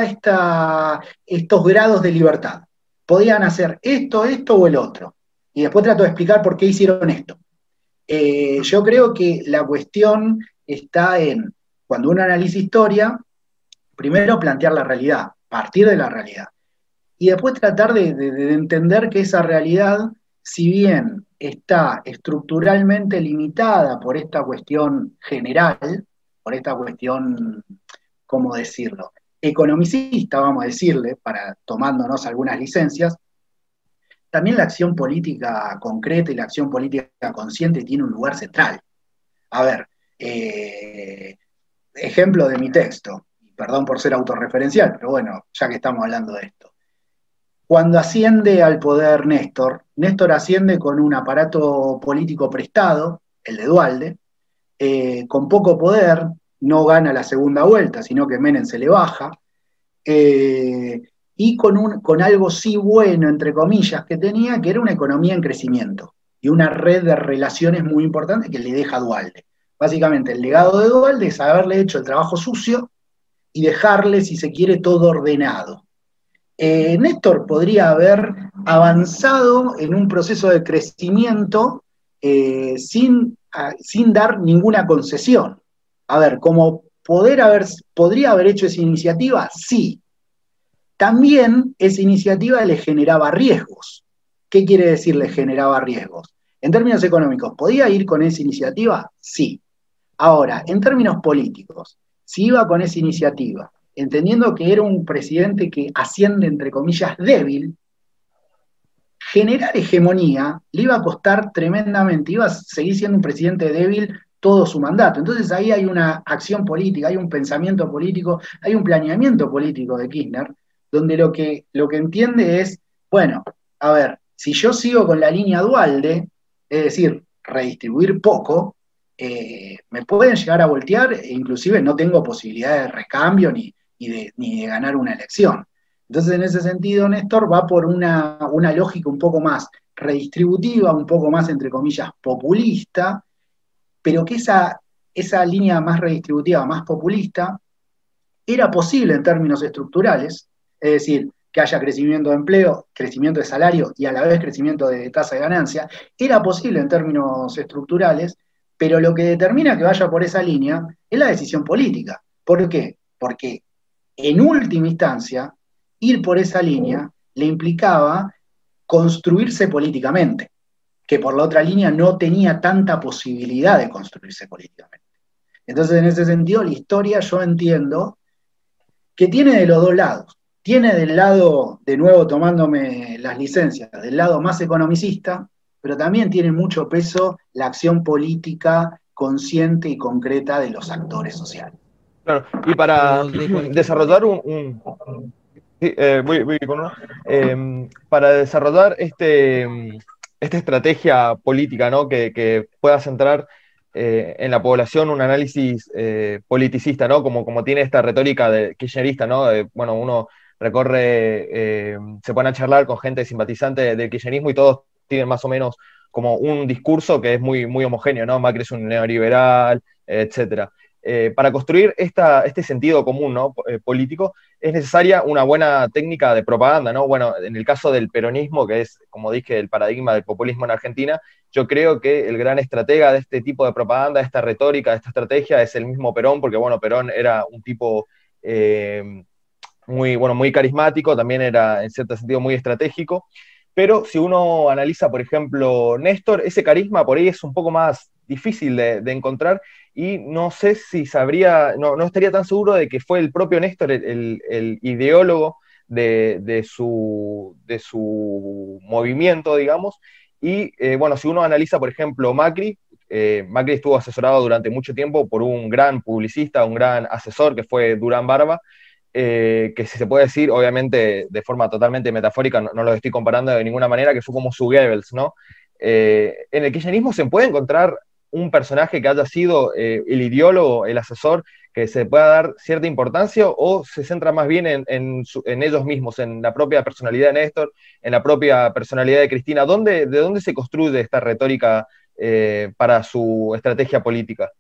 estos grados de libertad. Podían hacer esto, esto o el otro. Y después trato de explicar por qué hicieron esto. Eh, yo creo que la cuestión está en, cuando uno analiza historia, primero plantear la realidad partir de la realidad. Y después tratar de, entender que esa realidad, si bien está estructuralmente limitada por esta cuestión general, por esta cuestión, ¿cómo decirlo? Economicista, vamos a decirle, para tomándonos algunas licencias, también la acción política concreta y la acción política consciente tiene un lugar central. A ver, eh, ejemplo de mi texto perdón por ser autorreferencial, pero bueno, ya que estamos hablando de esto. Cuando asciende al poder Néstor, Néstor asciende con un aparato político prestado, el de Dualde, eh, con poco poder, no gana la segunda vuelta, sino que Menem se le baja, eh, y con, un, con algo sí bueno, entre comillas, que tenía, que era una economía en crecimiento y una red de relaciones muy importante que le deja Dualde. Básicamente, el legado de Dualde es haberle hecho el trabajo sucio y dejarle, si se quiere, todo ordenado. Eh, Néstor podría haber avanzado en un proceso de crecimiento eh, sin, sin, dar ninguna concesión. A ver, como poder haber, podría haber hecho esa iniciativa, sí. También esa iniciativa le generaba riesgos. ¿Qué quiere decir le generaba riesgos? En términos económicos, ¿podía ir con esa iniciativa? Sí. Ahora, en términos políticos, si iba con esa iniciativa, entendiendo que era un presidente que asciende, entre comillas, débil, generar hegemonía le iba a costar tremendamente, iba a seguir siendo un presidente débil todo su mandato. Entonces ahí hay una acción política, hay un pensamiento político, hay un planeamiento político de Kirchner, donde lo que, lo que entiende es, bueno, a ver, si yo sigo con la línea Dualde, es decir, redistribuir poco, eh, me pueden llegar a voltear e inclusive no tengo posibilidad de recambio ni, ni de ganar una elección. Entonces, en ese sentido, Néstor va por una, lógica un poco más redistributiva, un poco más, entre comillas, populista, pero que esa, esa línea más redistributiva, más populista, era posible en términos estructurales, es decir, que haya crecimiento de empleo, crecimiento de salario y a la vez crecimiento de tasa de ganancia, era posible en términos estructurales, pero lo que determina que vaya por esa línea es la decisión política. ¿Por qué? Porque en última instancia, ir por esa línea le implicaba construirse políticamente, que por la otra línea no tenía tanta posibilidad de construirse políticamente. Entonces, en ese sentido, la historia yo entiendo que tiene de los dos lados. Tiene del lado, de nuevo tomándome las licencias, del lado más economicista, pero también tiene mucho peso la acción política consciente y concreta de los actores sociales. Claro, y para desarrollar un, eh, em, para desarrollar este, esta estrategia política ¿no? que, pueda centrar eh, en la población un análisis eh, politicista, ¿no? Como, como tiene esta retórica de kirchnerista, ¿no? bueno, uno recorre, se pone a charlar con gente simpatizante del kirchnerismo y todos tienen más o menos como un discurso que es muy, muy homogéneo, ¿no? Macri es un neoliberal, etcétera. Eh, para construir este sentido común eh, político es necesaria una buena técnica de propaganda. ¿no? Bueno, en el caso del peronismo, que es, como dije, el paradigma del populismo en Argentina, yo creo que el gran estratega de este tipo de propaganda, de esta retórica, de esta estrategia, es el mismo Perón, porque bueno, Perón era un tipo eh, muy, bueno, muy carismático, también era en cierto sentido muy estratégico. Pero si uno analiza, por ejemplo, Néstor, ese carisma por ahí es un poco más difícil de, encontrar y no sé si sabría, no, estaría tan seguro de que fue el propio Néstor el, ideólogo de, su, de su movimiento, digamos. Y eh, bueno, si uno analiza, por ejemplo, Macri, eh, Macri estuvo asesorado durante mucho tiempo por un gran publicista, un gran asesor que fue Durán Barba, eh, que si se puede decir, obviamente de forma totalmente metafórica, no, lo estoy comparando de ninguna manera, que fue como su Goebbels, ¿no? en el kirchnerismo se puede encontrar un personaje que haya sido eh, el ideólogo, el asesor, que se pueda dar cierta importancia o se centra más bien en, ellos mismos, en la propia personalidad de Néstor, en la propia personalidad de Cristina? ¿Dónde, ¿De dónde se construye esta retórica eh, para su estrategia política?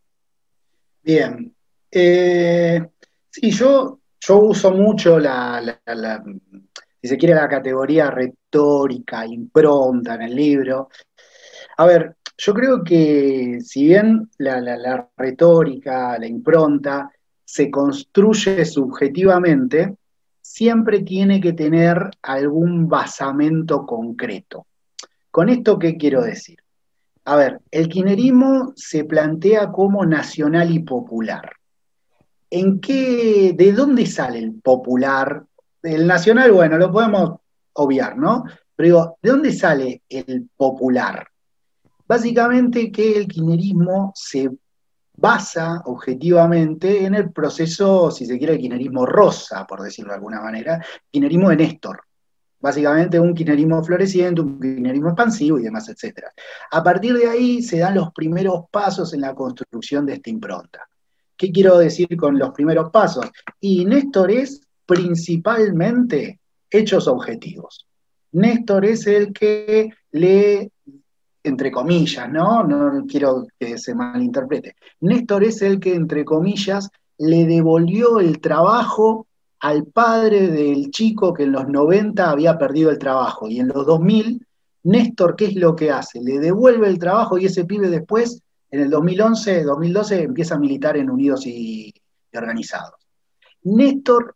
Bien. Eh, sí, yo, yo uso mucho la, si se quiere, la categoría retórica, impronta en el libro. A ver, yo creo que si bien la, retórica, la impronta, se construye subjetivamente, siempre tiene que tener algún basamento concreto. ¿Con esto qué quiero decir? A ver, el kirchnerismo se plantea como nacional y popular. ¿En qué, de dónde sale el popular? El nacional, bueno, lo podemos obviar, ¿no? Pero digo, ¿de dónde sale el popular? Básicamente que el kirchnerismo se basa objetivamente en el proceso, si se quiere, el kirchnerismo rosa, por decirlo de alguna manera, kirchnerismo de Néstor. Básicamente un kirchnerismo floreciente, un kirchnerismo expansivo y demás, etc. A partir de ahí se dan los primeros pasos en la construcción de esta impronta. ¿Qué quiero decir con los primeros pasos? Y Néstor es principalmente hechos objetivos. Néstor es el que le entre comillas, ¿no? No quiero que se malinterprete. Néstor es el que, entre comillas, le devolvió el trabajo al padre del chico que en los 90 había perdido el trabajo. Y en los 2000, Néstor, ¿qué es lo que hace? Le devuelve el trabajo y ese pibe después, en el 2011, 2012, empieza a militar en Unidos y, Organizados. Néstor,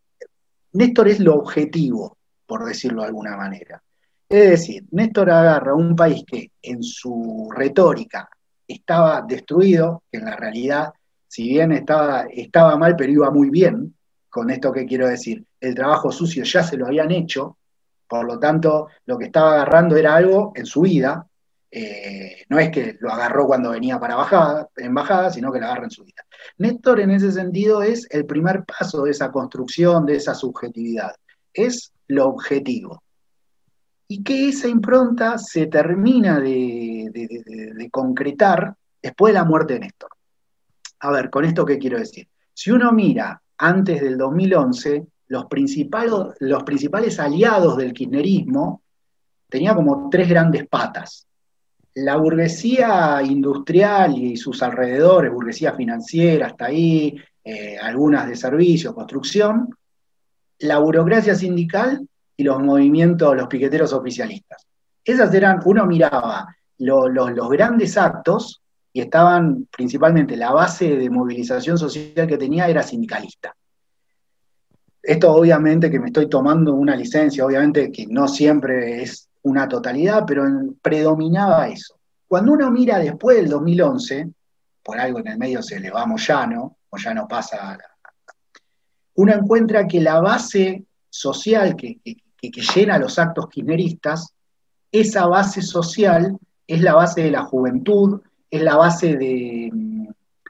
Néstor es lo objetivo, por decirlo de alguna manera. Es decir, Néstor agarra un país que en su retórica estaba destruido, que en la realidad, si bien estaba, estaba mal, pero iba muy bien, con esto que quiero decir, el trabajo sucio ya se lo habían hecho, por lo tanto, lo que estaba agarrando era algo en su vida, eh, no es que lo agarró cuando venía para bajada, en bajada, sino que lo agarra en su vida. Néstor en ese sentido es el primer paso de esa construcción, de esa subjetividad, es lo objetivo. Y que esa impronta se termina de, de concretar después de la muerte de Néstor. A ver, con esto qué quiero decir. Si uno mira antes del 2011, los principales, los principales aliados del kirchnerismo tenía como tres grandes patas. La burguesía industrial y sus alrededores, burguesía financiera hasta ahí, eh, algunas de servicio, construcción, la burocracia sindical y los movimientos, los piqueteros oficialistas. Esas eran, uno miraba los grandes actos y estaban principalmente, la base de movilización social que tenía era sindicalista. Esto obviamente que me estoy tomando una licencia, obviamente que no siempre es una totalidad, pero predominaba eso. Cuando uno mira después del 2011, por algo en el medio se le va Moyano, Moyano pasa Uno encuentra que la base social que, llena los actos kirchneristas, esa base social es la base de la juventud, es la base de,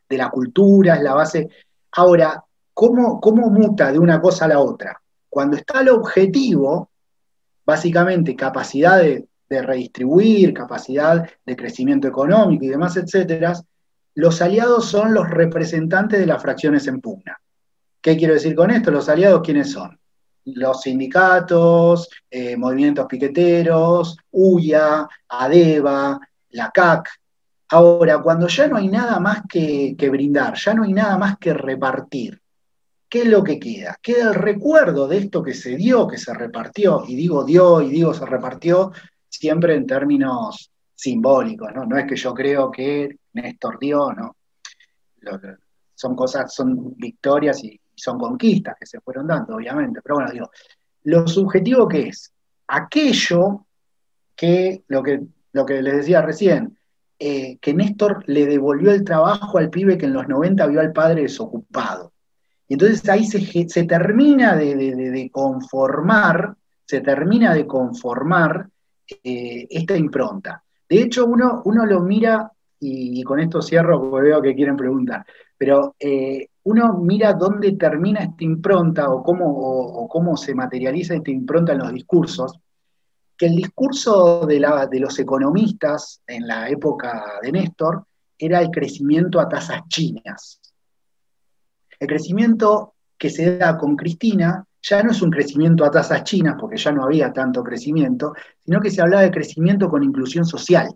de la cultura, es la base... Ahora, ¿Cómo, muta de una cosa a la otra? Cuando está el objetivo, básicamente capacidad de, redistribuir, capacidad de crecimiento económico y demás, etcétera, los aliados son los representantes de las fracciones en pugna. ¿Qué quiero decir con esto? Los aliados, ¿quiénes son? Los sindicatos, eh, movimientos piqueteros, UIA, ADEVA, la CAC. Ahora, cuando ya no hay nada más que brindar, ya no hay nada más que repartir, ¿qué es lo que queda? Queda el recuerdo de esto que se dio, que se repartió, y digo dio y digo se repartió siempre en términos simbólicos, ¿no? No es que yo creo que Néstor dio, ¿no? son cosas, son victorias y, son conquistas que se fueron dando, obviamente, pero bueno, digo, lo subjetivo que es aquello que, lo que, lo que les decía recién, eh, que Néstor le devolvió el trabajo al pibe que en los 90 vio al padre desocupado. Y entonces ahí se, termina de, conformar, se termina de conformar eh, esta impronta. De hecho, uno, uno lo mira, y, con esto cierro porque veo que quieren preguntar, pero eh, uno mira dónde termina esta impronta o cómo, cómo se materializa esta impronta en los discursos, que el discurso de, de los economistas en la época de Néstor era el crecimiento a tasas chinas. El crecimiento que se da con Cristina ya no es un crecimiento a tasas chinas, porque ya no había tanto crecimiento, sino que se hablaba de crecimiento con inclusión social.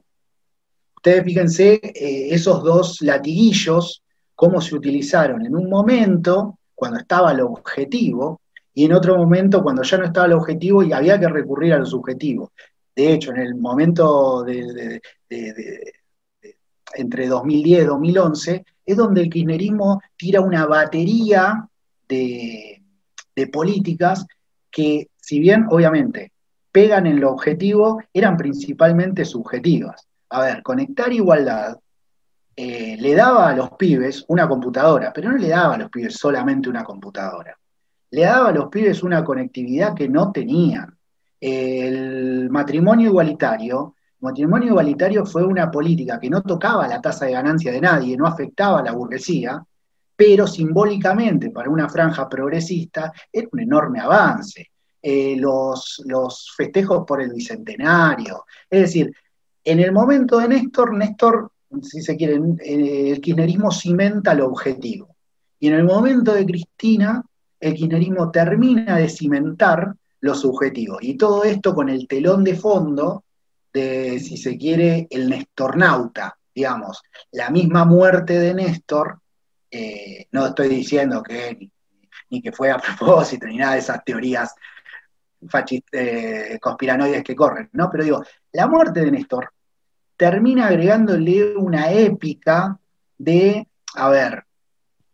Ustedes fíjense eh, esos dos latiguillos, cómo se utilizaron en un momento cuando estaba el objetivo y en otro momento cuando ya no estaba el objetivo y había que recurrir a los subjetivos. De hecho, en el momento entre 2010 y 2011, es donde el kirchnerismo tira una batería de, políticas que, si bien obviamente pegan en lo objetivo, eran principalmente subjetivas. A ver, conectar igualdad eh, le daba a los pibes una computadora, pero no le daba a los pibes solamente una computadora. Le daba a los pibes una conectividad que no tenían. El matrimonio igualitario matrimonio igualitario fue una política que no tocaba la tasa de ganancia de nadie, no afectaba a la burguesía, pero simbólicamente para una franja progresista era un enorme avance. Eh, los, festejos por el bicentenario. Es decir, en el momento de Néstor, Néstor, si se quiere, el kirchnerismo cimenta el objetivo. Y en el momento de Cristina, el kirchnerismo termina de cimentar los subjetivos. Y todo esto con el telón de fondo de, si se quiere, el Nestornauta, digamos, la misma muerte de Néstor, eh, no estoy diciendo que ni, que fue a propósito, ni nada de esas teorías eh, conspiranoides que corren, ¿no? Pero digo, la muerte de Néstor termina agregándole una épica de, a ver,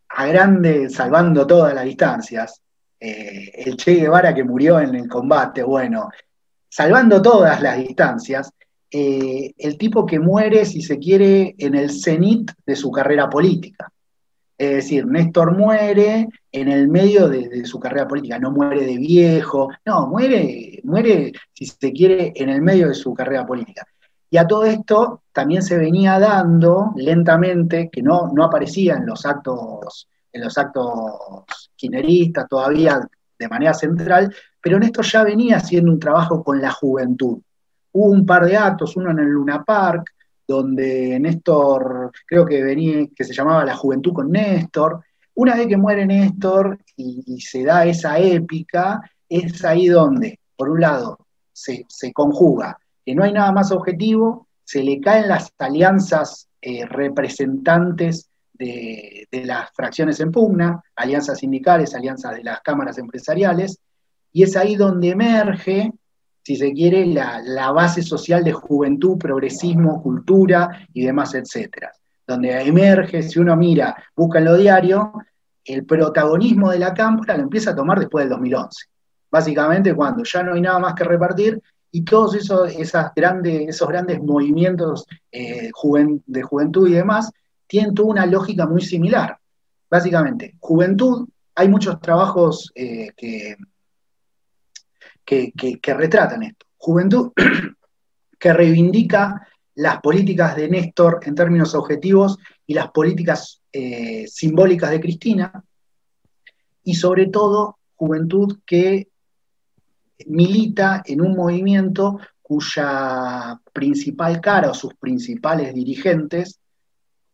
a grande, salvando todas las distancias, eh, el Che Guevara que murió en el combate, bueno, salvando todas las distancias, eh, el tipo que muere, si se quiere, en el cenit de su carrera política. Es decir, Néstor muere en el medio de, su carrera política, no muere de viejo, no, muere, muere, si se quiere, en el medio de su carrera política. Y a todo esto también se venía dando lentamente, que no, no aparecía en los actos, en los actos kirchneristas todavía de manera central, pero Néstor ya venía haciendo un trabajo con la juventud. Hubo un par de actos, uno en el Luna Park, donde Néstor, creo que venía, que se llamaba La Juventud con Néstor. Una vez que muere Néstor y, se da esa épica, es ahí donde, por un lado, se, conjuga que no hay nada más objetivo, se le caen las alianzas eh, representantes de, de, las fracciones en pugna, alianzas sindicales, alianzas de las cámaras empresariales, y es ahí donde emerge si se quiere, la, base social de juventud, progresismo, cultura y demás, etcétera. Donde emerge, si uno mira, busca en lo diario, el protagonismo de la cámpora lo empieza a tomar después del 2011. Básicamente cuando ya no hay nada más que repartir y todos esos, grandes, esos grandes movimientos eh, de juventud y demás tienen toda una lógica muy similar. Básicamente, juventud, hay muchos trabajos eh, que que, retratan esto. Juventud que reivindica las políticas de Néstor en términos objetivos y las políticas eh, simbólicas de Cristina, y sobre todo juventud que milita en un movimiento cuya principal cara o sus principales dirigentes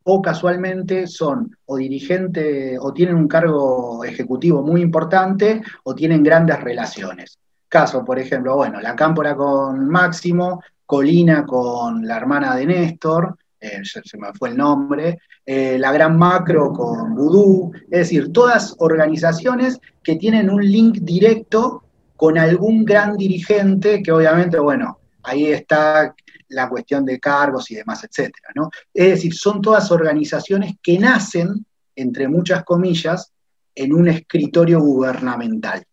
o casualmente son o dirigentes o tienen un cargo ejecutivo muy importante o tienen grandes relaciones. Caso, por ejemplo, bueno, la Cámpora con Máximo, Colina con la hermana de Néstor, eh, se me fue el nombre, eh, la Gran Macro con Vudú, es decir, todas organizaciones que tienen un link directo con algún gran dirigente que obviamente, bueno, ahí está la cuestión de cargos y demás, etcétera, ¿no? Es decir, son todas organizaciones que nacen, entre muchas comillas, en un escritorio gubernamental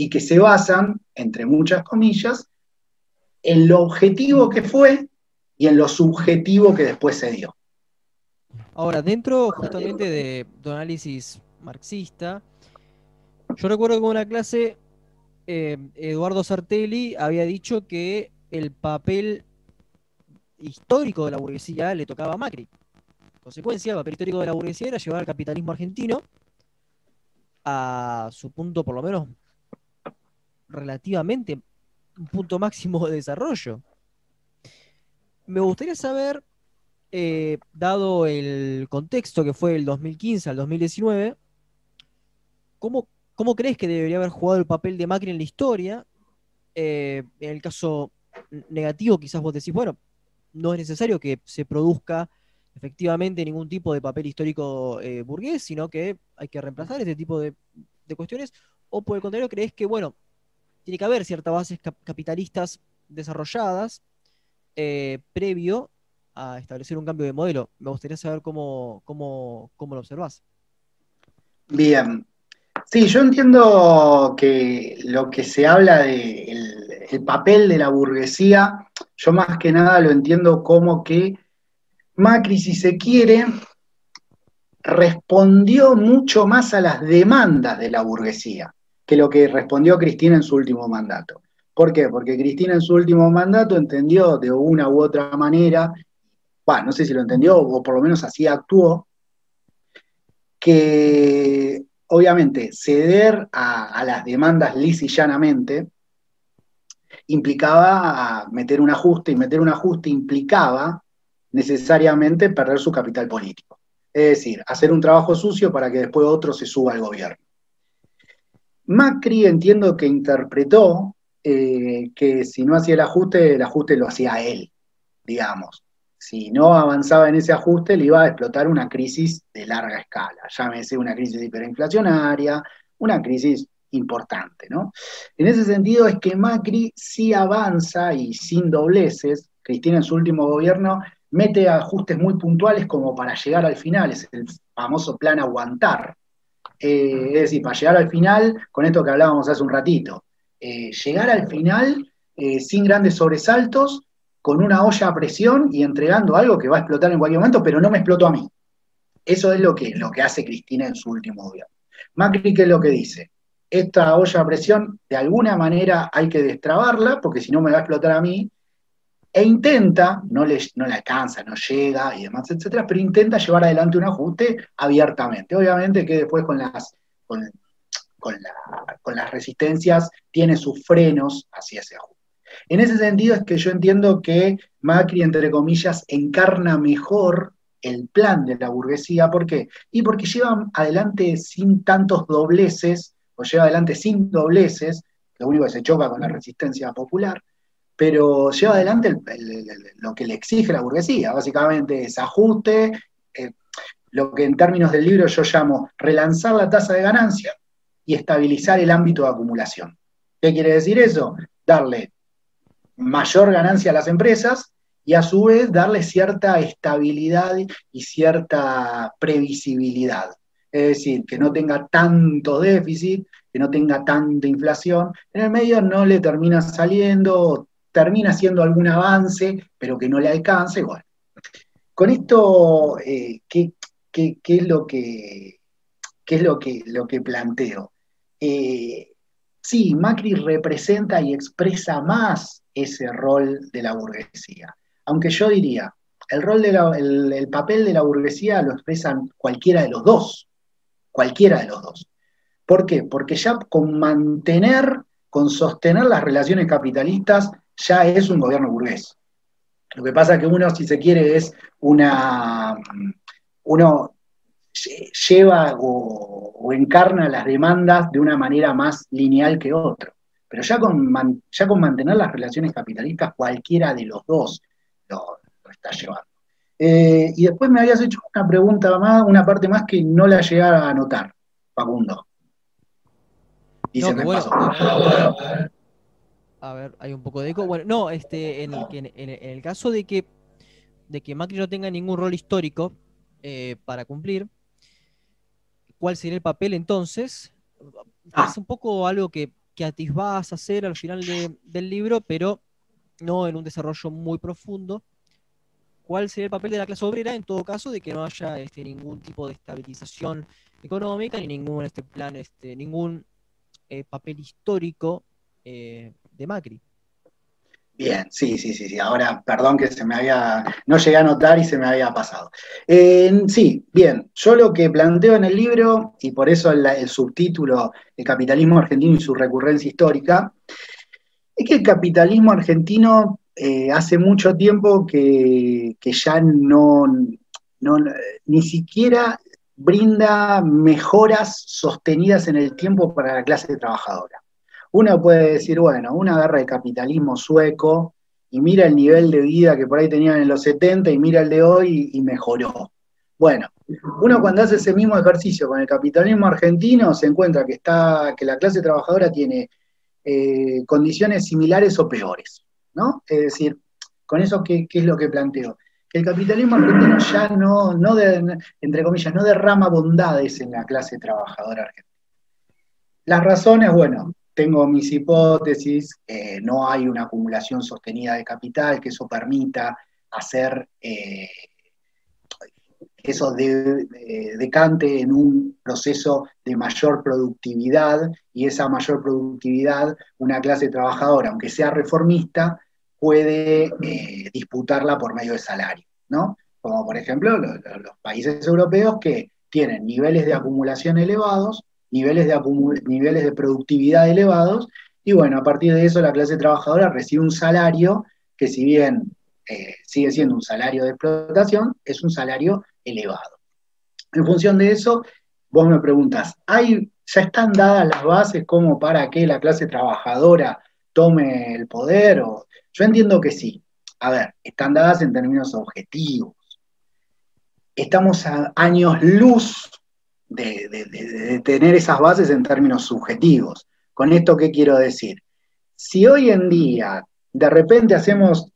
y que se basan, entre muchas comillas, en lo objetivo que fue y en lo subjetivo que después se dio. Ahora, dentro justamente de tu análisis marxista, yo recuerdo que en una clase eh, Eduardo Sartelli había dicho que el papel histórico de la burguesía le tocaba a Macri. En consecuencia, el papel histórico de la burguesía era llevar al capitalismo argentino a su punto, por lo menos relativamente un punto máximo de desarrollo. Me gustaría saber, eh, dado el contexto que fue el 2015 al 2019, ¿cómo, ¿cómo, crees que debería haber jugado el papel de Macri en la historia? Eh, en el caso negativo, quizás vos decís, bueno, no es necesario que se produzca efectivamente ningún tipo de papel histórico eh, burgués, sino que hay que reemplazar este tipo de, de cuestiones. O por el contrario, crees que, bueno, tiene que haber ciertas bases capitalistas desarrolladas eh, previo a establecer un cambio de modelo. Me gustaría saber cómo, cómo, lo observas. Bien. Sí, yo entiendo que lo que se habla de el, papel de la burguesía, yo más que nada lo entiendo como que Macri, si se quiere, respondió mucho más a las demandas de la burguesía que lo que respondió Cristina en su último mandato. ¿Por qué? Porque Cristina en su último mandato entendió de una u otra manera, bueno, no sé si lo entendió o por lo menos así actuó, que obviamente ceder a, las demandas lis y llanamente implicaba meter un ajuste y meter un ajuste implicaba necesariamente perder su capital político. Es decir, hacer un trabajo sucio para que después otro se suba al gobierno. Macri entiendo que interpretó eh, que si no hacía el ajuste, el ajuste lo hacía él, digamos. Si no avanzaba en ese ajuste, le iba a explotar una crisis de larga escala, llámese una crisis hiperinflacionaria, una crisis importante, ¿no? En ese sentido es que Macri sí avanza y sin dobleces, Cristina en su último gobierno mete ajustes muy puntuales como para llegar al final, es el famoso plan aguantar, eh, es decir, para llegar al final, con esto que hablábamos hace un ratito, eh, llegar al final eh, sin grandes sobresaltos, con una olla a presión y entregando algo que va a explotar en cualquier momento, pero no me explotó a mí. Eso es lo que, lo que hace Cristina en su último gobierno. Macri, ¿qué es lo que dice? Esta olla a presión, de alguna manera hay que destrabarla, porque si no me va a explotar a mí, e intenta, no le, no le alcanza, no llega y demás, etcétera, pero intenta llevar adelante un ajuste abiertamente. Obviamente que después con las, con, con las resistencias tiene sus frenos hacia ese ajuste. En ese sentido es que yo entiendo que Macri, entre comillas, encarna mejor el plan de la burguesía. ¿Por qué? Y porque lleva adelante sin tantos dobleces, o lleva adelante sin dobleces, lo único que se choca con la resistencia popular, pero lleva adelante lo que le exige la burguesía, básicamente es ajuste, eh, lo que en términos del libro yo llamo relanzar la tasa de ganancia y estabilizar el ámbito de acumulación. ¿Qué quiere decir eso? Darle mayor ganancia a las empresas y a su vez darle cierta estabilidad y cierta previsibilidad. Es decir, que no tenga tanto déficit, que no tenga tanta inflación. En el medio no le termina saliendo, termina haciendo algún avance, pero que no le alcance. Bueno, con esto, eh, ¿qué, es lo que, es lo que, lo que planteo? Eh, sí, Macri representa y expresa más ese rol de la burguesía. Aunque yo diría, el, el, papel de la burguesía lo expresan cualquiera de los dos, cualquiera de los dos. ¿Por qué? Porque ya con mantener, con sostener las relaciones capitalistas, ya es un gobierno burgués. Lo que pasa es que uno, si se quiere, es una. Uno lleva o encarna las demandas de una manera más lineal que otro. Pero ya con, ya con mantener las relaciones capitalistas, cualquiera de los dos lo, está llevando. Eh, y después me habías hecho una pregunta más, una parte más que no la llegaba a notar, Facundo. Y se me pasó. A ver, hay un poco de eco. Bueno, no, este, en, el, caso de que, de que Macri no tenga ningún rol histórico eh, para cumplir, ¿cuál sería el papel entonces? Ah. Es un poco algo que que atisbás a hacer al final del libro, pero no en un desarrollo muy profundo. ¿Cuál sería el papel de la clase obrera en todo caso de que no haya este, ningún tipo de estabilización económica ni ningún este, plan, este, ningún eh, papel histórico eh, de Macri? Bien, sí, sí, sí, sí. Ahora, perdón que se me había, no llegué a notar y se me había pasado. Eh, sí, bien. Yo lo que planteo en el libro, y por eso el, subtítulo, El capitalismo argentino y su recurrencia histórica, es que el capitalismo argentino eh, hace mucho tiempo que, ya no, no, ni siquiera brinda mejoras sostenidas en el tiempo para la clase trabajadora. Uno puede decir, bueno, una guerra de capitalismo sueco y mira el nivel de vida que por ahí tenían en los 70 y mira el de hoy y, mejoró. Bueno, uno cuando hace ese mismo ejercicio con el capitalismo argentino se encuentra que, está, que la clase trabajadora tiene eh, condiciones similares o peores, ¿no? Es decir, con eso, ¿qué, es lo que planteo? Que el capitalismo argentino ya no, no entre comillas, no derrama bondades en la clase trabajadora argentina. Las razones, bueno, tengo mis hipótesis, no hay una acumulación sostenida de capital, que eso permita hacer eh, eso de, decante en un proceso de mayor productividad y esa mayor productividad, una clase trabajadora, aunque sea reformista, puede eh, disputarla por medio de salario, ¿no? Como por ejemplo los países europeos que tienen niveles de acumulación elevados niveles de, niveles de productividad elevados, y bueno, a partir de eso la clase trabajadora recibe un salario que si bien eh, sigue siendo un salario de explotación, es un salario elevado. En función de eso, vos me preguntas, ¿hay, ¿ya están dadas las bases como para que la clase trabajadora tome el poder? O, yo entiendo que sí. A ver, están dadas en términos objetivos. Estamos a años luz de, tener esas bases en términos subjetivos. ¿Con esto qué quiero decir? Si hoy en día de repente hacemos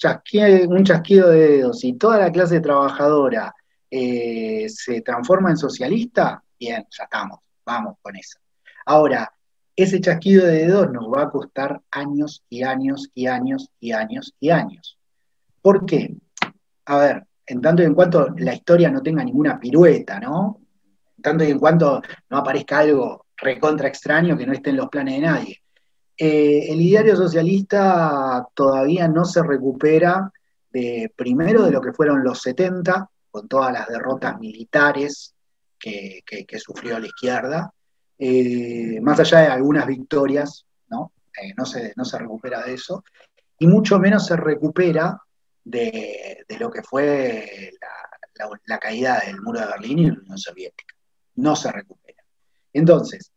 un chasquido de dedos y toda la clase trabajadora eh, se transforma en socialista, bien, ya estamos, vamos con eso. Ahora, ese chasquido de dedos nos va a costar años y años y años y años y años. ¿Por qué? A ver, en tanto y en cuanto la historia no tenga ninguna pirueta, ¿no? Tanto y en cuanto no aparezca algo recontra extraño que no esté en los planes de nadie. Eh, el ideario socialista todavía no se recupera de, primero de lo que fueron los 70, con todas las derrotas militares que, sufrió la izquierda, eh, más allá de algunas victorias, ¿no? Eh, no, se, no se recupera de eso, y mucho menos se recupera de, lo que fue la, caída del muro de Berlín y la Unión Soviética. No se recupera. Entonces,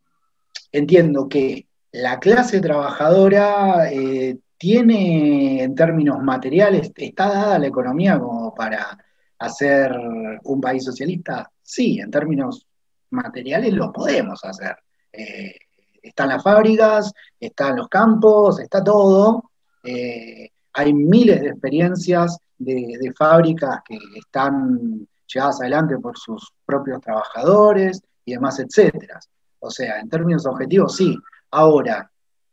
entiendo que la clase trabajadora eh, tiene en términos materiales, ¿está dada la economía como para hacer un país socialista? Sí, en términos materiales lo podemos hacer. Eh, están las fábricas, están los campos, está todo. Eh, hay miles de experiencias de, fábricas que están llevadas adelante por sus propios trabajadores y demás, etcétera. O sea, en términos objetivos, sí. Ahora,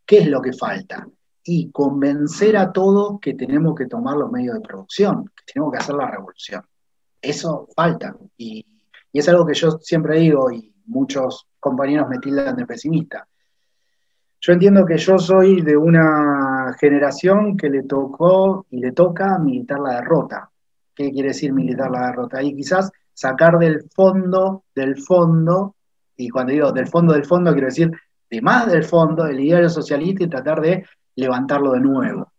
¿qué es lo que falta? Y convencer a todos que tenemos que tomar los medios de producción, que tenemos que hacer la revolución. Eso falta. Y, y es algo que yo siempre digo, y muchos compañeros me tildan de pesimista. Yo entiendo que yo soy de una generación que le tocó y le toca militar la derrota. ¿Qué quiere decir militar la derrota? Y quizás sacar del fondo, del fondo, y cuando digo del fondo del fondo, quiero decir de más del fondo, del ideario socialista y tratar de levantarlo de nuevo.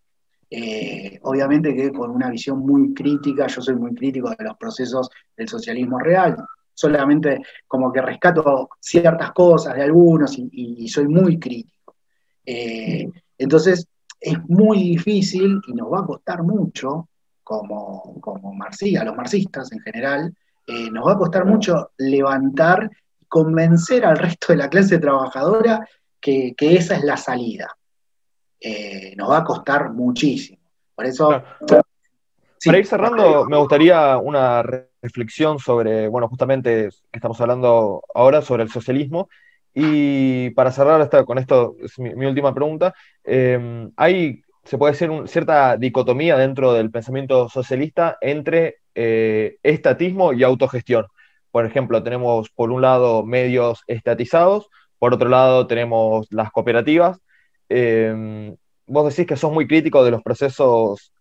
Eh, obviamente que con una visión muy crítica, yo soy muy crítico de los procesos del socialismo real, solamente como que rescato ciertas cosas de algunos y soy muy crítico. Eh, entonces, es muy difícil y nos va a costar mucho, como, como marxista, los marxistas en general, eh, nos va a costar mucho levantar y convencer al resto de la clase trabajadora que, esa es la salida. Eh, nos va a costar muchísimo. Por eso. Para ir cerrando, me gustaría una reflexión sobre, bueno, justamente estamos hablando ahora sobre el socialismo y para cerrar con esto, es mi, última pregunta, em, hay, se puede decir, cierta dicotomía dentro del pensamiento socialista entre eh, estatismo y autogestión. Por ejemplo, tenemos por un lado medios estatizados, por otro lado tenemos las cooperativas. Em, vos decís que sos muy crítico de los procesos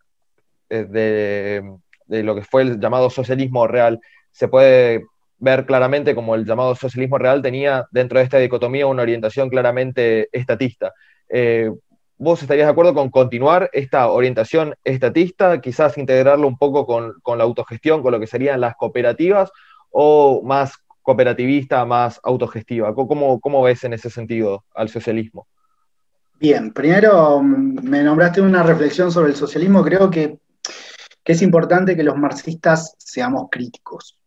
eh, de, de lo que fue el llamado socialismo real. ¿Se puede ver claramente como el llamado socialismo real tenía dentro de esta dicotomía una orientación claramente estatista. Eh, ¿Vos estarías de acuerdo con continuar esta orientación estatista, quizás integrarlo un poco con, la autogestión, con lo que serían las cooperativas, o más cooperativista, más autogestiva? ¿Cómo, cómo ves en ese sentido al socialismo? Bien, primero mm, me nombraste una reflexión sobre el socialismo. Creo que, que es importante que los marxistas seamos críticos.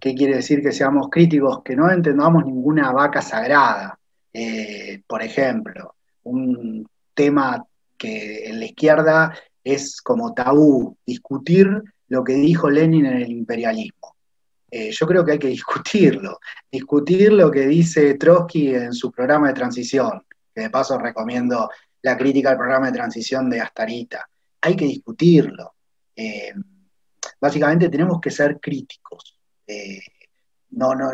¿Qué quiere decir que seamos críticos? Que no entendamos ninguna vaca sagrada. Eh, por ejemplo, un tema que en la izquierda es como tabú, discutir lo que dijo Lenin en el imperialismo. Eh, yo creo que hay que discutirlo, discutir lo que dice Trotsky en su programa de transición, que de paso recomiendo la crítica al programa de transición de Astarita. Hay que discutirlo. Eh, básicamente tenemos que ser críticos. Eh, no, no,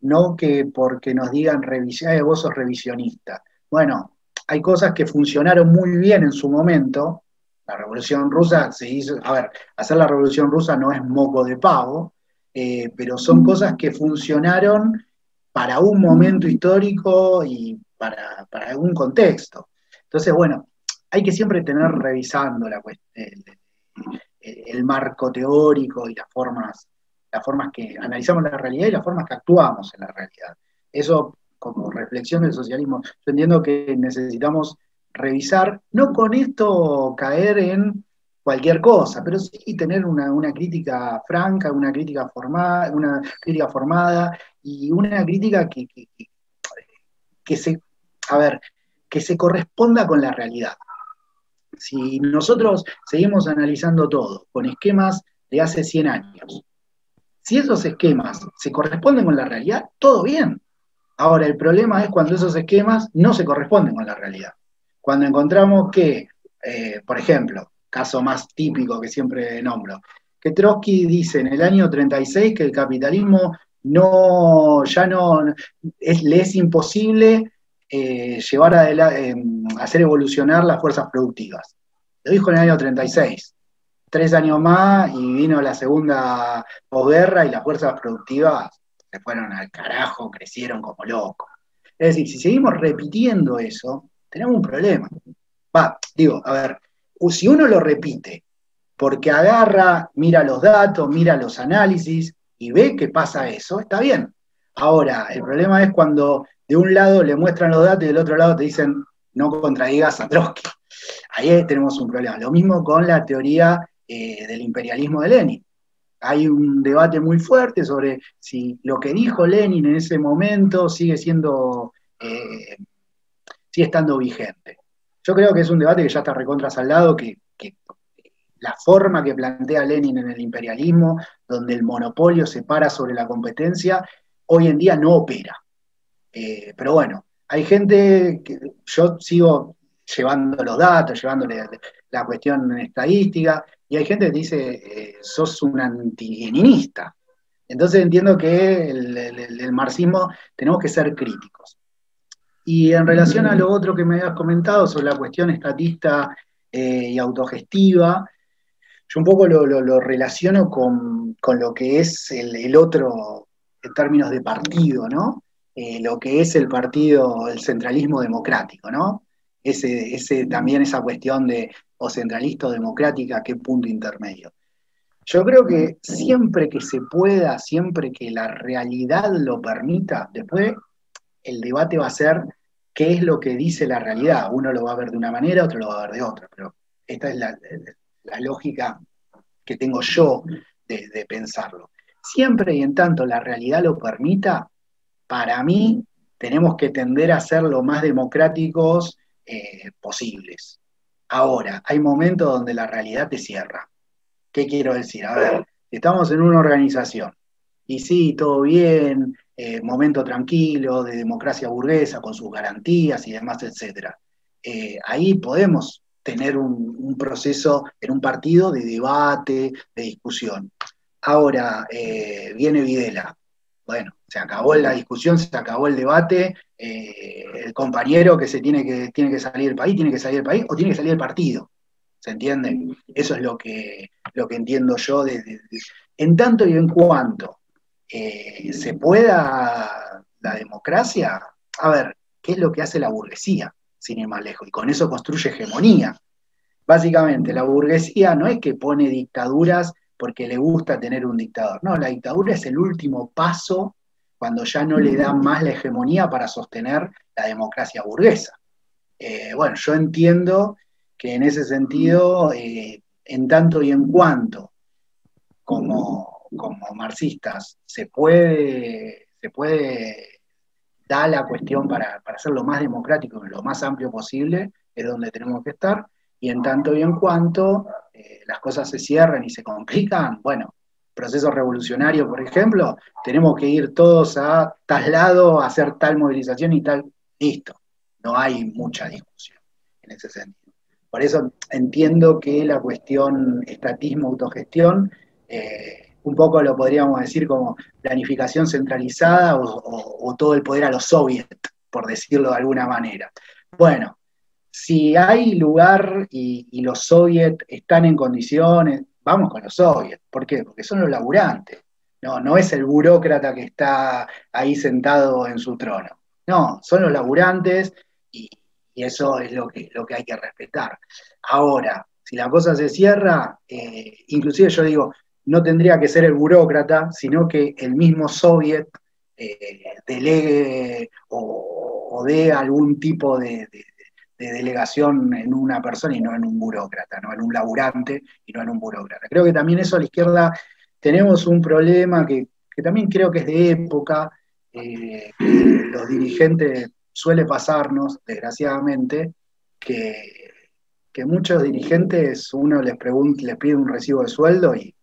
no que porque nos digan vos sos revisionista. Bueno, hay cosas que funcionaron muy bien en su momento. La revolución rusa se hizo, a ver, hacer la revolución rusa no es moco de pavo, eh, pero son cosas que funcionaron para un momento histórico y para, algún contexto. Entonces, bueno, hay que siempre tener revisando la, el, el marco teórico y las formas las formas que analizamos la realidad y las formas que actuamos en la realidad. Eso como reflexión del socialismo. Yo entiendo que necesitamos revisar, no con esto caer en cualquier cosa, pero sí tener una, crítica franca, una crítica formada, una crítica formada y una crítica que, que, se, a ver, que se corresponda con la realidad. Si nosotros seguimos analizando todo con esquemas de hace 100 años, si esos esquemas se corresponden con la realidad, todo bien. Ahora, el problema es cuando esos esquemas no se corresponden con la realidad. Cuando encontramos que, eh, por ejemplo, caso más típico que siempre nombro, que Trotsky dice en el año 36 que el capitalismo no, ya no, le es imposible eh, llevar a eh, hacer evolucionar las fuerzas productivas. Lo dijo en el año 36. Tres años más y vino la segunda posguerra y las fuerzas productivas fueron al carajo, crecieron como locos. Es decir, si seguimos repitiendo eso, tenemos un problema. Va, digo, a ver, si uno lo repite porque agarra, mira los datos, mira los análisis y ve que pasa eso, está bien. Ahora, el problema es cuando de un lado le muestran los datos y del otro lado te dicen no contradigas a Trotsky. Ahí tenemos un problema. Lo mismo con la teoría eh, del imperialismo de Lenin. Hay un debate muy fuerte sobre si lo que dijo Lenin en ese momento sigue siendo, eh, sigue estando vigente. Yo creo que es un debate que ya está recontra saldado, que, la forma que plantea Lenin en el imperialismo, donde el monopolio se para sobre la competencia, hoy en día no opera. Eh, pero bueno, hay gente que yo sigo llevando los datos, llevándole la cuestión estadística, y hay gente que dice, eh, sos un antileninista. Entonces entiendo que el, marxismo tenemos que ser críticos. Y en relación a lo otro que me habías comentado sobre la cuestión estatista eh, y autogestiva, yo un poco lo, relaciono con, lo que es el, otro en términos de partido, ¿no? Eh, lo que es el partido, el centralismo democrático, ¿no? Ese, ese, también esa cuestión de o centralista o democrática, qué punto intermedio. Yo creo que siempre que se pueda, siempre que la realidad lo permita, después el debate va a ser qué es lo que dice la realidad. Uno lo va a ver de una manera, otro lo va a ver de otra, pero esta es la, la lógica que tengo yo de, pensarlo. Siempre y en tanto la realidad lo permita, para mí tenemos que tender a ser lo más democráticos eh, posibles. Ahora, hay momentos donde la realidad te cierra. ¿Qué quiero decir? A ver, estamos en una organización y sí, todo bien, eh, momento tranquilo, de democracia burguesa, con sus garantías y demás, etc. Eh, ahí podemos tener un, proceso en un partido de debate, de discusión. Ahora eh, viene Videla. Bueno, se acabó la discusión, se acabó el debate. Eh, el compañero que se tiene que, tiene que salir del país, tiene que salir del país o tiene que salir del partido. ¿Se entiende? Eso es lo que, lo que entiendo yo. en tanto y en cuanto eh, se pueda la democracia, a ver, ¿qué es lo que hace la burguesía? sin ir más lejos, y con eso construye hegemonía. Básicamente, la burguesía no es que pone dictaduras porque le gusta tener un dictador, no, la dictadura es el último paso cuando ya no le da más la hegemonía para sostener la democracia burguesa. Eh, bueno, yo entiendo que en ese sentido, eh, en tanto y en cuanto como, como marxistas se puede, se puede da la cuestión para, para ser lo más democrático lo más amplio posible, es donde tenemos que estar, y en tanto y en cuanto eh, las cosas se cierran y se complican, bueno, proceso revolucionario, por ejemplo, tenemos que ir todos a tal lado, a hacer tal movilización y tal, listo, no hay mucha discusión en ese sentido. Por eso entiendo que la cuestión estatismo, autogestión, eh, un poco lo podríamos decir como planificación centralizada o, todo el poder a los soviets, por decirlo de alguna manera. Bueno, si hay lugar y, los soviets están en condiciones, vamos con los soviets. ¿Por qué? Porque son los laburantes. No, no es el burócrata que está ahí sentado en su trono. No, son los laburantes y, eso es lo que, lo que hay que respetar. Ahora, si la cosa se cierra, eh, inclusive yo digo, no tendría que ser el burócrata, sino que el mismo soviet eh, delegue o, dé algún tipo de, delegación en una persona y no en un burócrata, no en un laburante y no en un burócrata. Creo que también eso a la izquierda tenemos un problema que, también creo que es de época, eh, los dirigentes suele pasarnos, desgraciadamente, que, que muchos dirigentes uno les les pide un recibo de sueldo y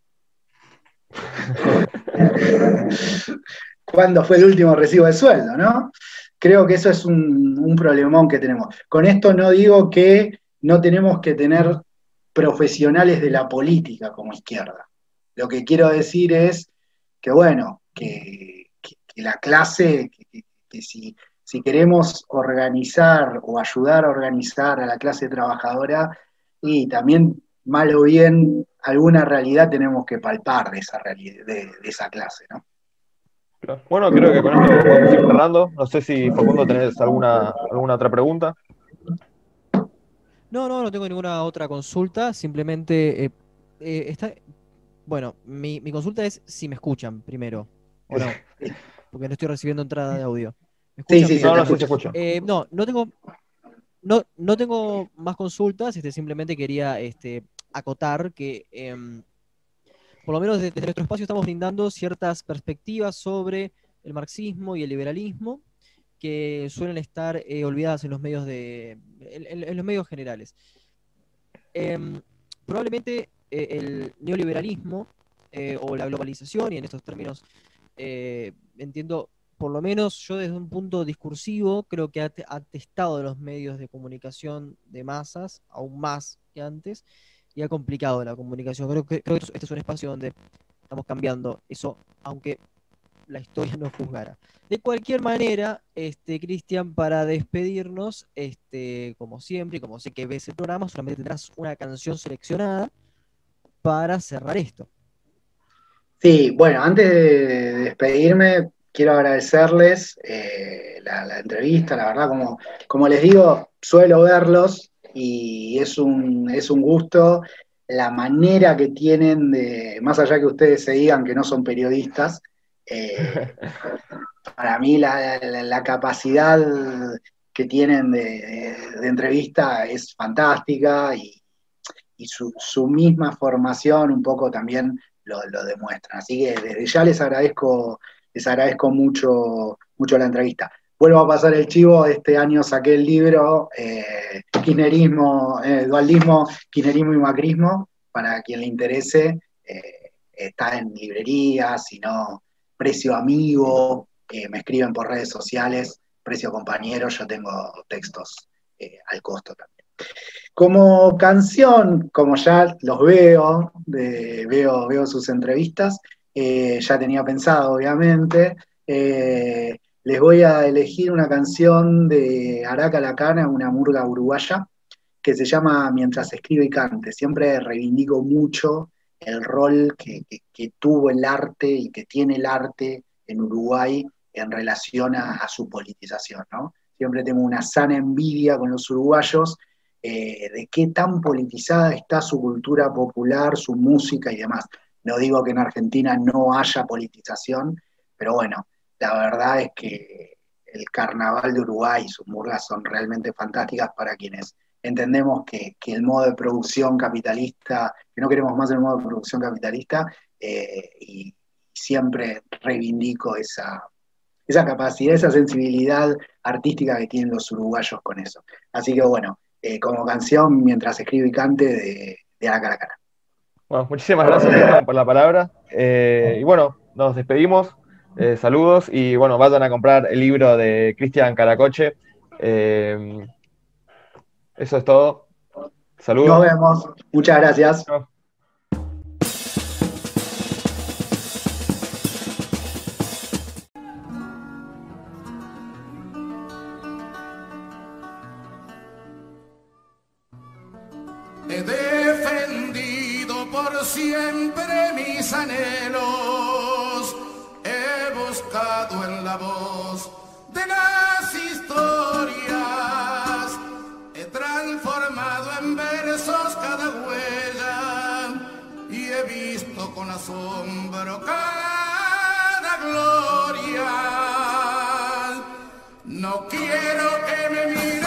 cuándo fue el último recibo de sueldo, ¿no? Creo que eso es un, un problemón que tenemos. Con esto no digo que no tenemos que tener profesionales de la política como izquierda. Lo que quiero decir es que, bueno, que, la clase, que, si, queremos organizar o ayudar a organizar a la clase trabajadora, y también, mal o bien, alguna realidad tenemos que palpar de esa, de, esa clase, ¿no? Bueno, creo que con esto podemos ir cerrando. No sé si, Facundo, tenés alguna, alguna otra pregunta. No, no, no tengo ninguna otra consulta. Simplemente eh, eh, está. Bueno, mi, consulta es si me escuchan primero. O no. Porque no estoy recibiendo entrada de audio. sí, sí, no, no, se escucha. Eh, no, no tengo. No, no tengo más consultas, este, simplemente quería este, acotar que em, por lo menos desde, nuestro espacio estamos brindando ciertas perspectivas sobre el marxismo y el liberalismo que suelen estar eh, olvidadas en los medios de. en, los medios generales. Em, probablemente eh, el neoliberalismo eh, o la globalización, y en estos términos entiendo, por lo menos yo desde un punto discursivo, creo que ha, testado de los medios de comunicación de masas, aún más que antes, y ha complicado la comunicación. Creo que, este es un espacio donde estamos cambiando eso, aunque la historia no juzgara. De cualquier manera, este, Cristian, para despedirnos, este, como siempre, y como sé que ves el programa, solamente tendrás una canción seleccionada para cerrar esto. Sí, bueno, antes de despedirme, quiero agradecerles eh, la, entrevista, la verdad, como, como les digo, suelo verlos y es un, es un gusto la manera que tienen de, más allá que ustedes se digan que no son periodistas, eh, para mí la, capacidad que tienen de, entrevista es fantástica y, su, misma formación un poco también lo, demuestran. Así que desde ya les agradezco, les agradezco mucho, mucho la entrevista. Vuelvo a pasar el chivo, este año saqué el libro eh, Kirchnerismo, eh, Dualismo, Kirchnerismo y Macrismo, para quien le interese, eh, está en librerías, si no, precio amigo, me escriben por redes sociales, precio compañero, yo tengo textos eh, al costo también. Como canción, como ya los veo, veo, veo sus entrevistas, ya tenía pensado, obviamente, les voy a elegir una canción de Araca Lacana, una murga uruguaya, que se llama Mientras escribe y cante. Siempre reivindico mucho el rol que, tuvo el arte y que tiene el arte en Uruguay en relación a, su politización. ¿no? Siempre tengo una sana envidia con los uruguayos eh, de qué tan politizada está su cultura popular, su música y demás. No digo que en Argentina no haya politización, pero bueno, la verdad es que el carnaval de Uruguay y sus murgas son realmente fantásticas para quienes entendemos que, el modo de producción capitalista, que no queremos más el modo de producción capitalista, eh, y siempre reivindico esa, esa capacidad, esa sensibilidad artística que tienen los uruguayos con eso. Así que bueno, eh, como canción, mientras escribo y cante, de, de cara a cara. Bueno, muchísimas gracias por la palabra. Eh, y bueno, nos despedimos. Saludos y bueno, vayan a comprar el libro de Cristian Caracoche. Eso es todo. Saludos. Nos vemos. Muchas gracias. He defendido por siempre mis anhelos. Asombro cada gloria. No quiero que me miren